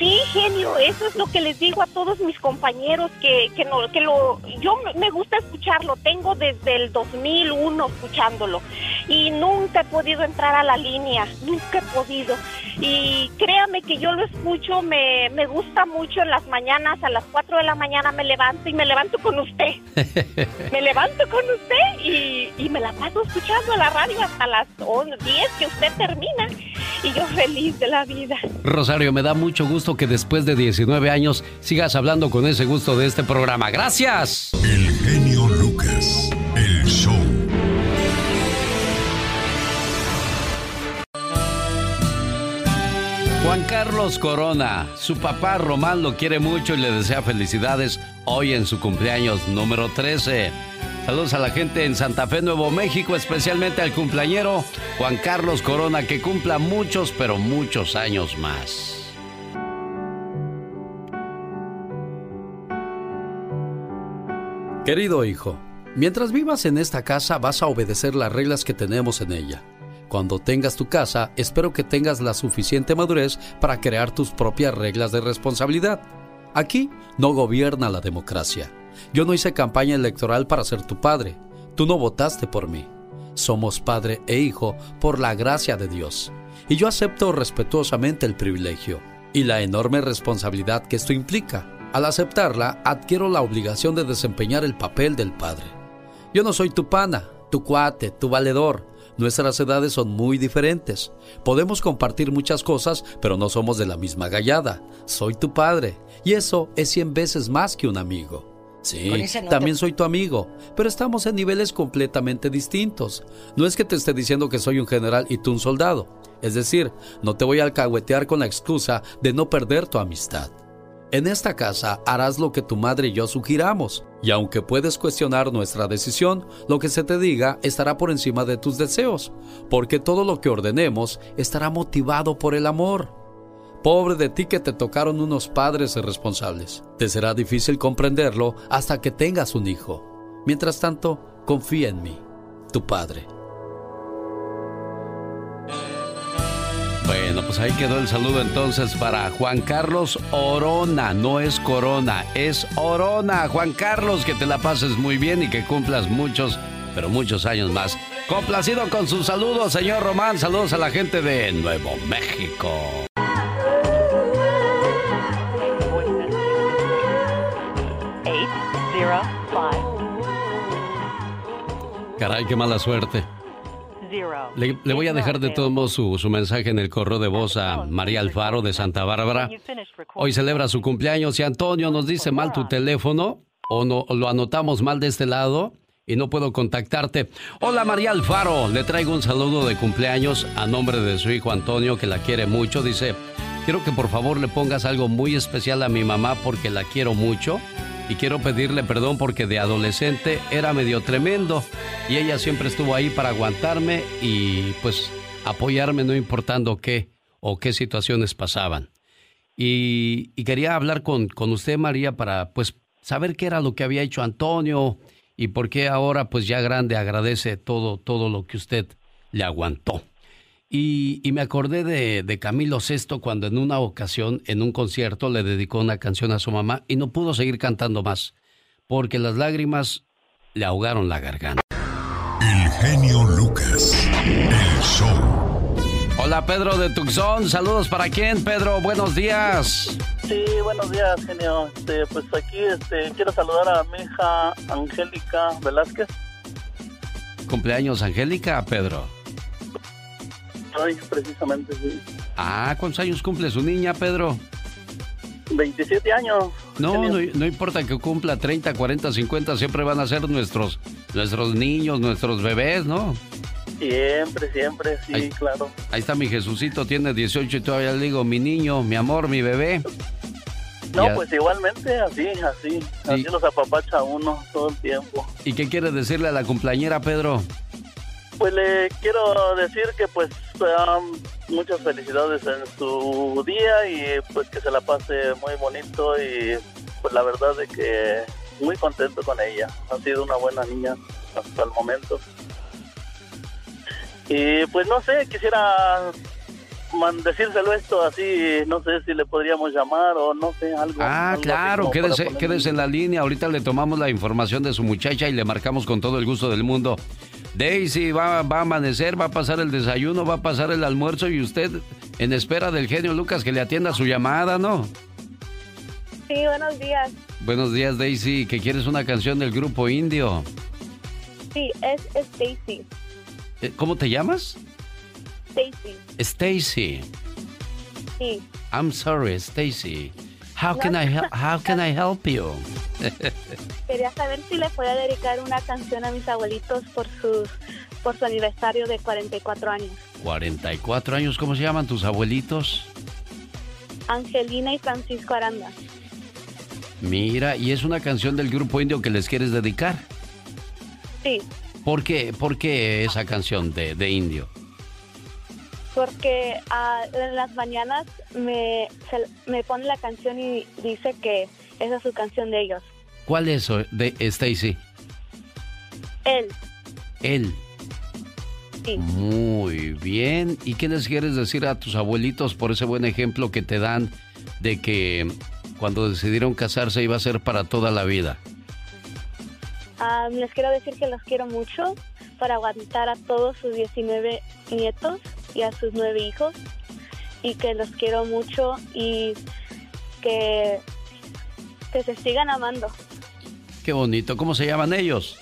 Sí, genio, eso es lo que les digo a todos mis compañeros que, que no que lo yo me gusta escucharlo, tengo desde el 2001 escuchándolo y nunca he podido entrar a la línea, nunca he podido. Y créame que yo lo escucho, me, me gusta mucho en las mañanas, a las 4 de la mañana me levanto y me levanto con usted. (laughs) me levanto con usted y, y me la paso escuchando la radio hasta las 10 que usted termina y yo feliz de la vida. Rosario, me da mucho gusto que después de 19 años sigas hablando con ese gusto de este programa. Gracias. El genio Lucas, el show. Juan Carlos Corona, su papá Román lo quiere mucho y le desea felicidades hoy en su cumpleaños número 13. Saludos a la gente en Santa Fe, Nuevo México, especialmente al cumpleañero Juan Carlos Corona, que cumpla muchos, pero muchos años más. Querido hijo, mientras vivas en esta casa vas a obedecer las reglas que tenemos en ella. Cuando tengas tu casa, espero que tengas la suficiente madurez para crear tus propias reglas de responsabilidad. Aquí no gobierna la democracia. Yo no hice campaña electoral para ser tu padre. Tú no votaste por mí. Somos padre e hijo por la gracia de Dios. Y yo acepto respetuosamente el privilegio y la enorme responsabilidad que esto implica. Al aceptarla, adquiero la obligación de desempeñar el papel del padre. Yo no soy tu pana, tu cuate, tu valedor. Nuestras edades son muy diferentes. Podemos compartir muchas cosas, pero no somos de la misma gallada. Soy tu padre, y eso es cien veces más que un amigo. Sí, también soy tu amigo, pero estamos en niveles completamente distintos. No es que te esté diciendo que soy un general y tú un soldado. Es decir, no te voy a alcahuetear con la excusa de no perder tu amistad. En esta casa harás lo que tu madre y yo sugiramos, y aunque puedes cuestionar nuestra decisión, lo que se te diga estará por encima de tus deseos, porque todo lo que ordenemos estará motivado por el amor. Pobre de ti que te tocaron unos padres irresponsables. Te será difícil comprenderlo hasta que tengas un hijo. Mientras tanto, confía en mí, tu padre. Bueno, pues ahí quedó el saludo entonces para Juan Carlos Orona. No es Corona, es Orona. Juan Carlos, que te la pases muy bien y que cumplas muchos, pero muchos años más. Complacido con sus saludos, señor Román. Saludos a la gente de Nuevo México. Caray, qué mala suerte. Le, le, voy a dejar de todos modos su, su, mensaje en el correo de voz a María Alfaro de Santa Bárbara. Hoy celebra su cumpleaños y Antonio nos dice mal tu teléfono o no lo anotamos mal de este lado y no puedo contactarte. Hola María Alfaro, le traigo un saludo de cumpleaños a nombre de su hijo Antonio que la quiere mucho. Dice, quiero que por favor le pongas algo muy especial a mi mamá porque la quiero mucho y quiero pedirle perdón porque de adolescente era medio tremendo y ella siempre estuvo ahí para aguantarme y pues apoyarme no importando qué o qué situaciones pasaban. Y, quería hablar con, con, usted, María, para pues saber qué era lo que había hecho Antonio y por qué ahora pues ya grande agradece todo, todo lo que usted le aguantó. Y, y, me acordé de, de, Camilo VI cuando en una ocasión, en un concierto, le dedicó una canción a su mamá y no pudo seguir cantando más, porque las lágrimas le ahogaron la garganta. El genio Lucas, el show. Hola Pedro de Tucson, saludos para quién, Pedro, buenos días. Sí, buenos días, genio. Este, pues aquí este, quiero saludar a mi hija Angélica Velázquez. Cumpleaños Angélica, Pedro. Precisamente, sí. Ah, ¿cuántos años cumple su niña, Pedro? 27 años. No, no, no, importa que cumpla 30, 40, 50, siempre van a ser nuestros, nuestros niños, nuestros bebés, ¿no? Siempre, siempre, sí, claro. Ahí está mi Jesucito, tiene 18 y todavía le digo, mi niño, mi amor, mi bebé. No, pues igualmente, así, así. Así los apapacha uno todo el tiempo. ¿Y qué quiere decirle a la cumpleañera, Pedro? Pues le quiero decir que pues um, muchas felicidades en su día y pues que se la pase muy bonito y pues la verdad de que muy contento con ella. Ha sido una buena niña hasta el momento. Y pues no sé, quisiera decírselo esto así, no sé si le podríamos llamar o no sé, algo. Ah, claro, quédese, quédese en la línea, ahorita le tomamos la información de su muchacha y le marcamos con todo el gusto del mundo. Daisy va, va a amanecer, va a pasar el desayuno, va a pasar el almuerzo y usted en espera del genio Lucas que le atienda su llamada, ¿no? Sí, buenos días. Buenos días, Daisy. ¿Que quieres una canción del grupo indio? Sí, es Stacy. Eh, ¿Cómo te llamas? Stacy. Stacy. Sí. I'm sorry, Stacy. How can I how can I help you? (laughs) Quería saber si le puede dedicar una canción a mis abuelitos por sus por su aniversario de 44 años. 44 años, ¿cómo se llaman tus abuelitos? Angelina y Francisco Aranda. Mira, ¿y es una canción del grupo indio que les quieres dedicar? Sí. ¿Por qué, por qué esa canción de, de indio? Porque ah, en las mañanas me, me pone la canción y dice que esa es su canción de ellos. ¿Cuál es de Stacy? Él. Él. Sí. Muy bien. ¿Y qué les quieres decir a tus abuelitos por ese buen ejemplo que te dan de que cuando decidieron casarse iba a ser para toda la vida? Ah, les quiero decir que los quiero mucho para aguantar a todos sus 19 nietos y a sus nueve hijos y que los quiero mucho y que, que se sigan amando. Qué bonito. ¿Cómo se llaman ellos?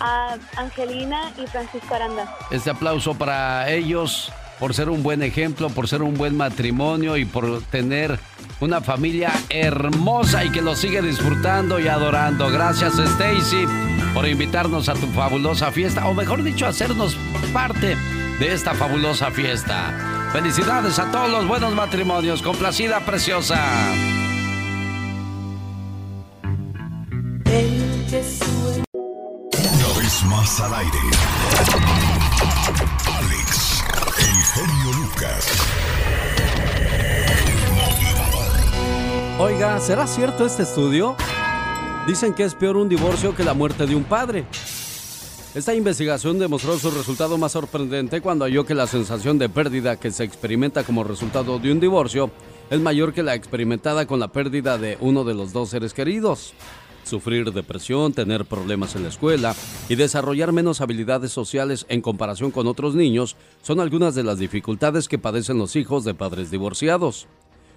A Angelina y Francisco Aranda. Este aplauso para ellos por ser un buen ejemplo, por ser un buen matrimonio y por tener una familia hermosa y que lo sigue disfrutando y adorando. Gracias Stacy por invitarnos a tu fabulosa fiesta, o mejor dicho, hacernos parte de esta fabulosa fiesta. Felicidades a todos los buenos matrimonios. Complacida, preciosa. Una vez más al aire. Lucas. Oiga, ¿será cierto este estudio? Dicen que es peor un divorcio que la muerte de un padre. Esta investigación demostró su resultado más sorprendente cuando halló que la sensación de pérdida que se experimenta como resultado de un divorcio es mayor que la experimentada con la pérdida de uno de los dos seres queridos. Sufrir depresión, tener problemas en la escuela y desarrollar menos habilidades sociales en comparación con otros niños son algunas de las dificultades que padecen los hijos de padres divorciados.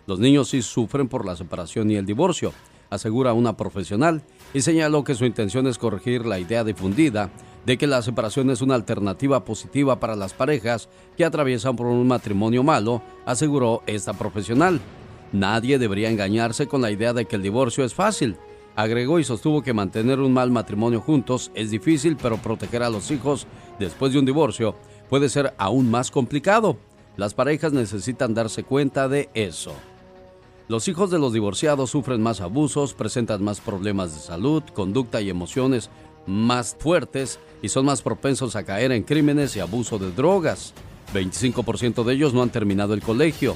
Los niños sí sufren por la separación y el divorcio, asegura una profesional, y señaló que su intención es corregir la idea difundida de que la separación es una alternativa positiva para las parejas que atraviesan por un matrimonio malo, aseguró esta profesional. Nadie debería engañarse con la idea de que el divorcio es fácil. Agregó y sostuvo que mantener un mal matrimonio juntos es difícil, pero proteger a los hijos después de un divorcio puede ser aún más complicado. Las parejas necesitan darse cuenta de eso. Los hijos de los divorciados sufren más abusos, presentan más problemas de salud, conducta y emociones más fuertes y son más propensos a caer en crímenes y abuso de drogas. 25% de ellos no han terminado el colegio.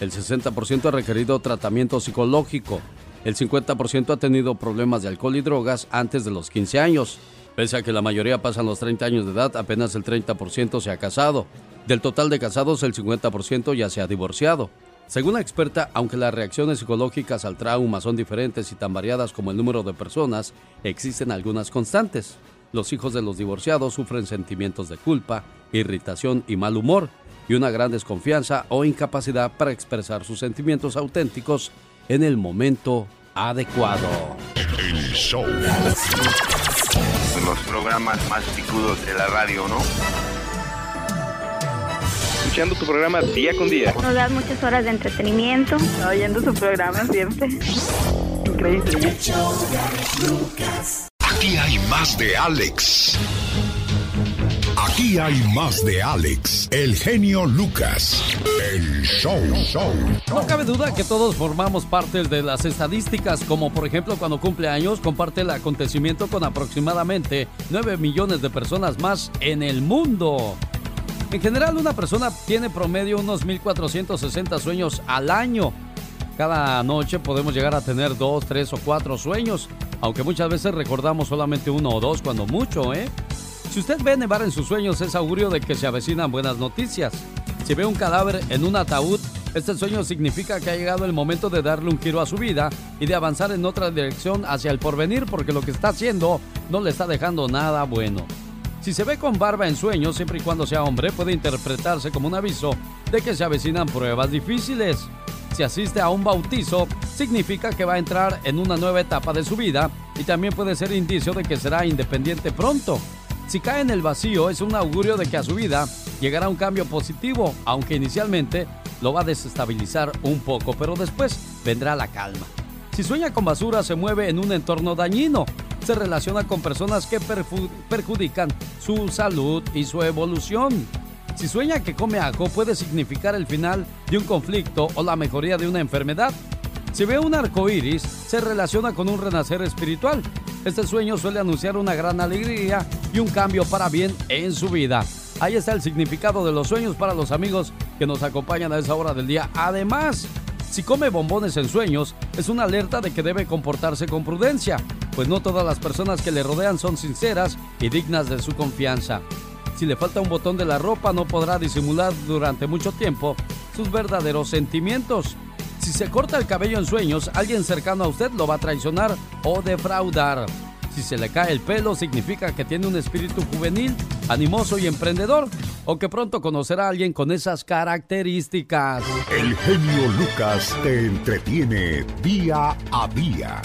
El 60% ha requerido tratamiento psicológico. El 50% ha tenido problemas de alcohol y drogas antes de los 15 años. Pese a que la mayoría pasan los 30 años de edad, apenas el 30% se ha casado. Del total de casados, el 50% ya se ha divorciado. Según la experta, aunque las reacciones psicológicas al trauma son diferentes y tan variadas como el número de personas, existen algunas constantes. Los hijos de los divorciados sufren sentimientos de culpa, irritación y mal humor, y una gran desconfianza o incapacidad para expresar sus sentimientos auténticos en el momento adecuado. El show. Los programas más picudos de la radio, ¿no? escuchando tu programa día con día. Nos das muchas horas de entretenimiento. Oyendo su programa siempre. Increíble. Aquí hay más de Alex. Aquí hay más de Alex, el genio Lucas, el show. show. No cabe duda que todos formamos parte de las estadísticas, como por ejemplo cuando cumple años comparte el acontecimiento con aproximadamente 9 millones de personas más en el mundo. En general, una persona tiene promedio unos 1.460 sueños al año. Cada noche podemos llegar a tener dos, tres o cuatro sueños, aunque muchas veces recordamos solamente uno o dos cuando mucho, ¿eh? Si usted ve nevar en sus sueños es augurio de que se avecinan buenas noticias. Si ve un cadáver en un ataúd, este sueño significa que ha llegado el momento de darle un giro a su vida y de avanzar en otra dirección hacia el porvenir porque lo que está haciendo no le está dejando nada bueno. Si se ve con barba en sueños, siempre y cuando sea hombre, puede interpretarse como un aviso de que se avecinan pruebas difíciles. Si asiste a un bautizo, significa que va a entrar en una nueva etapa de su vida y también puede ser indicio de que será independiente pronto. Si cae en el vacío, es un augurio de que a su vida llegará un cambio positivo, aunque inicialmente lo va a desestabilizar un poco, pero después vendrá la calma. Si sueña con basura, se mueve en un entorno dañino. Se relaciona con personas que perjudican su salud y su evolución. Si sueña que come ajo, puede significar el final de un conflicto o la mejoría de una enfermedad. Si ve un arco iris, se relaciona con un renacer espiritual. Este sueño suele anunciar una gran alegría y un cambio para bien en su vida. Ahí está el significado de los sueños para los amigos que nos acompañan a esa hora del día. Además, si come bombones en sueños, es una alerta de que debe comportarse con prudencia, pues no todas las personas que le rodean son sinceras y dignas de su confianza. Si le falta un botón de la ropa, no podrá disimular durante mucho tiempo sus verdaderos sentimientos. Si se corta el cabello en sueños, alguien cercano a usted lo va a traicionar o defraudar. Si se le cae el pelo, significa que tiene un espíritu juvenil, animoso y emprendedor, o que pronto conocerá a alguien con esas características. El genio Lucas te entretiene día a día.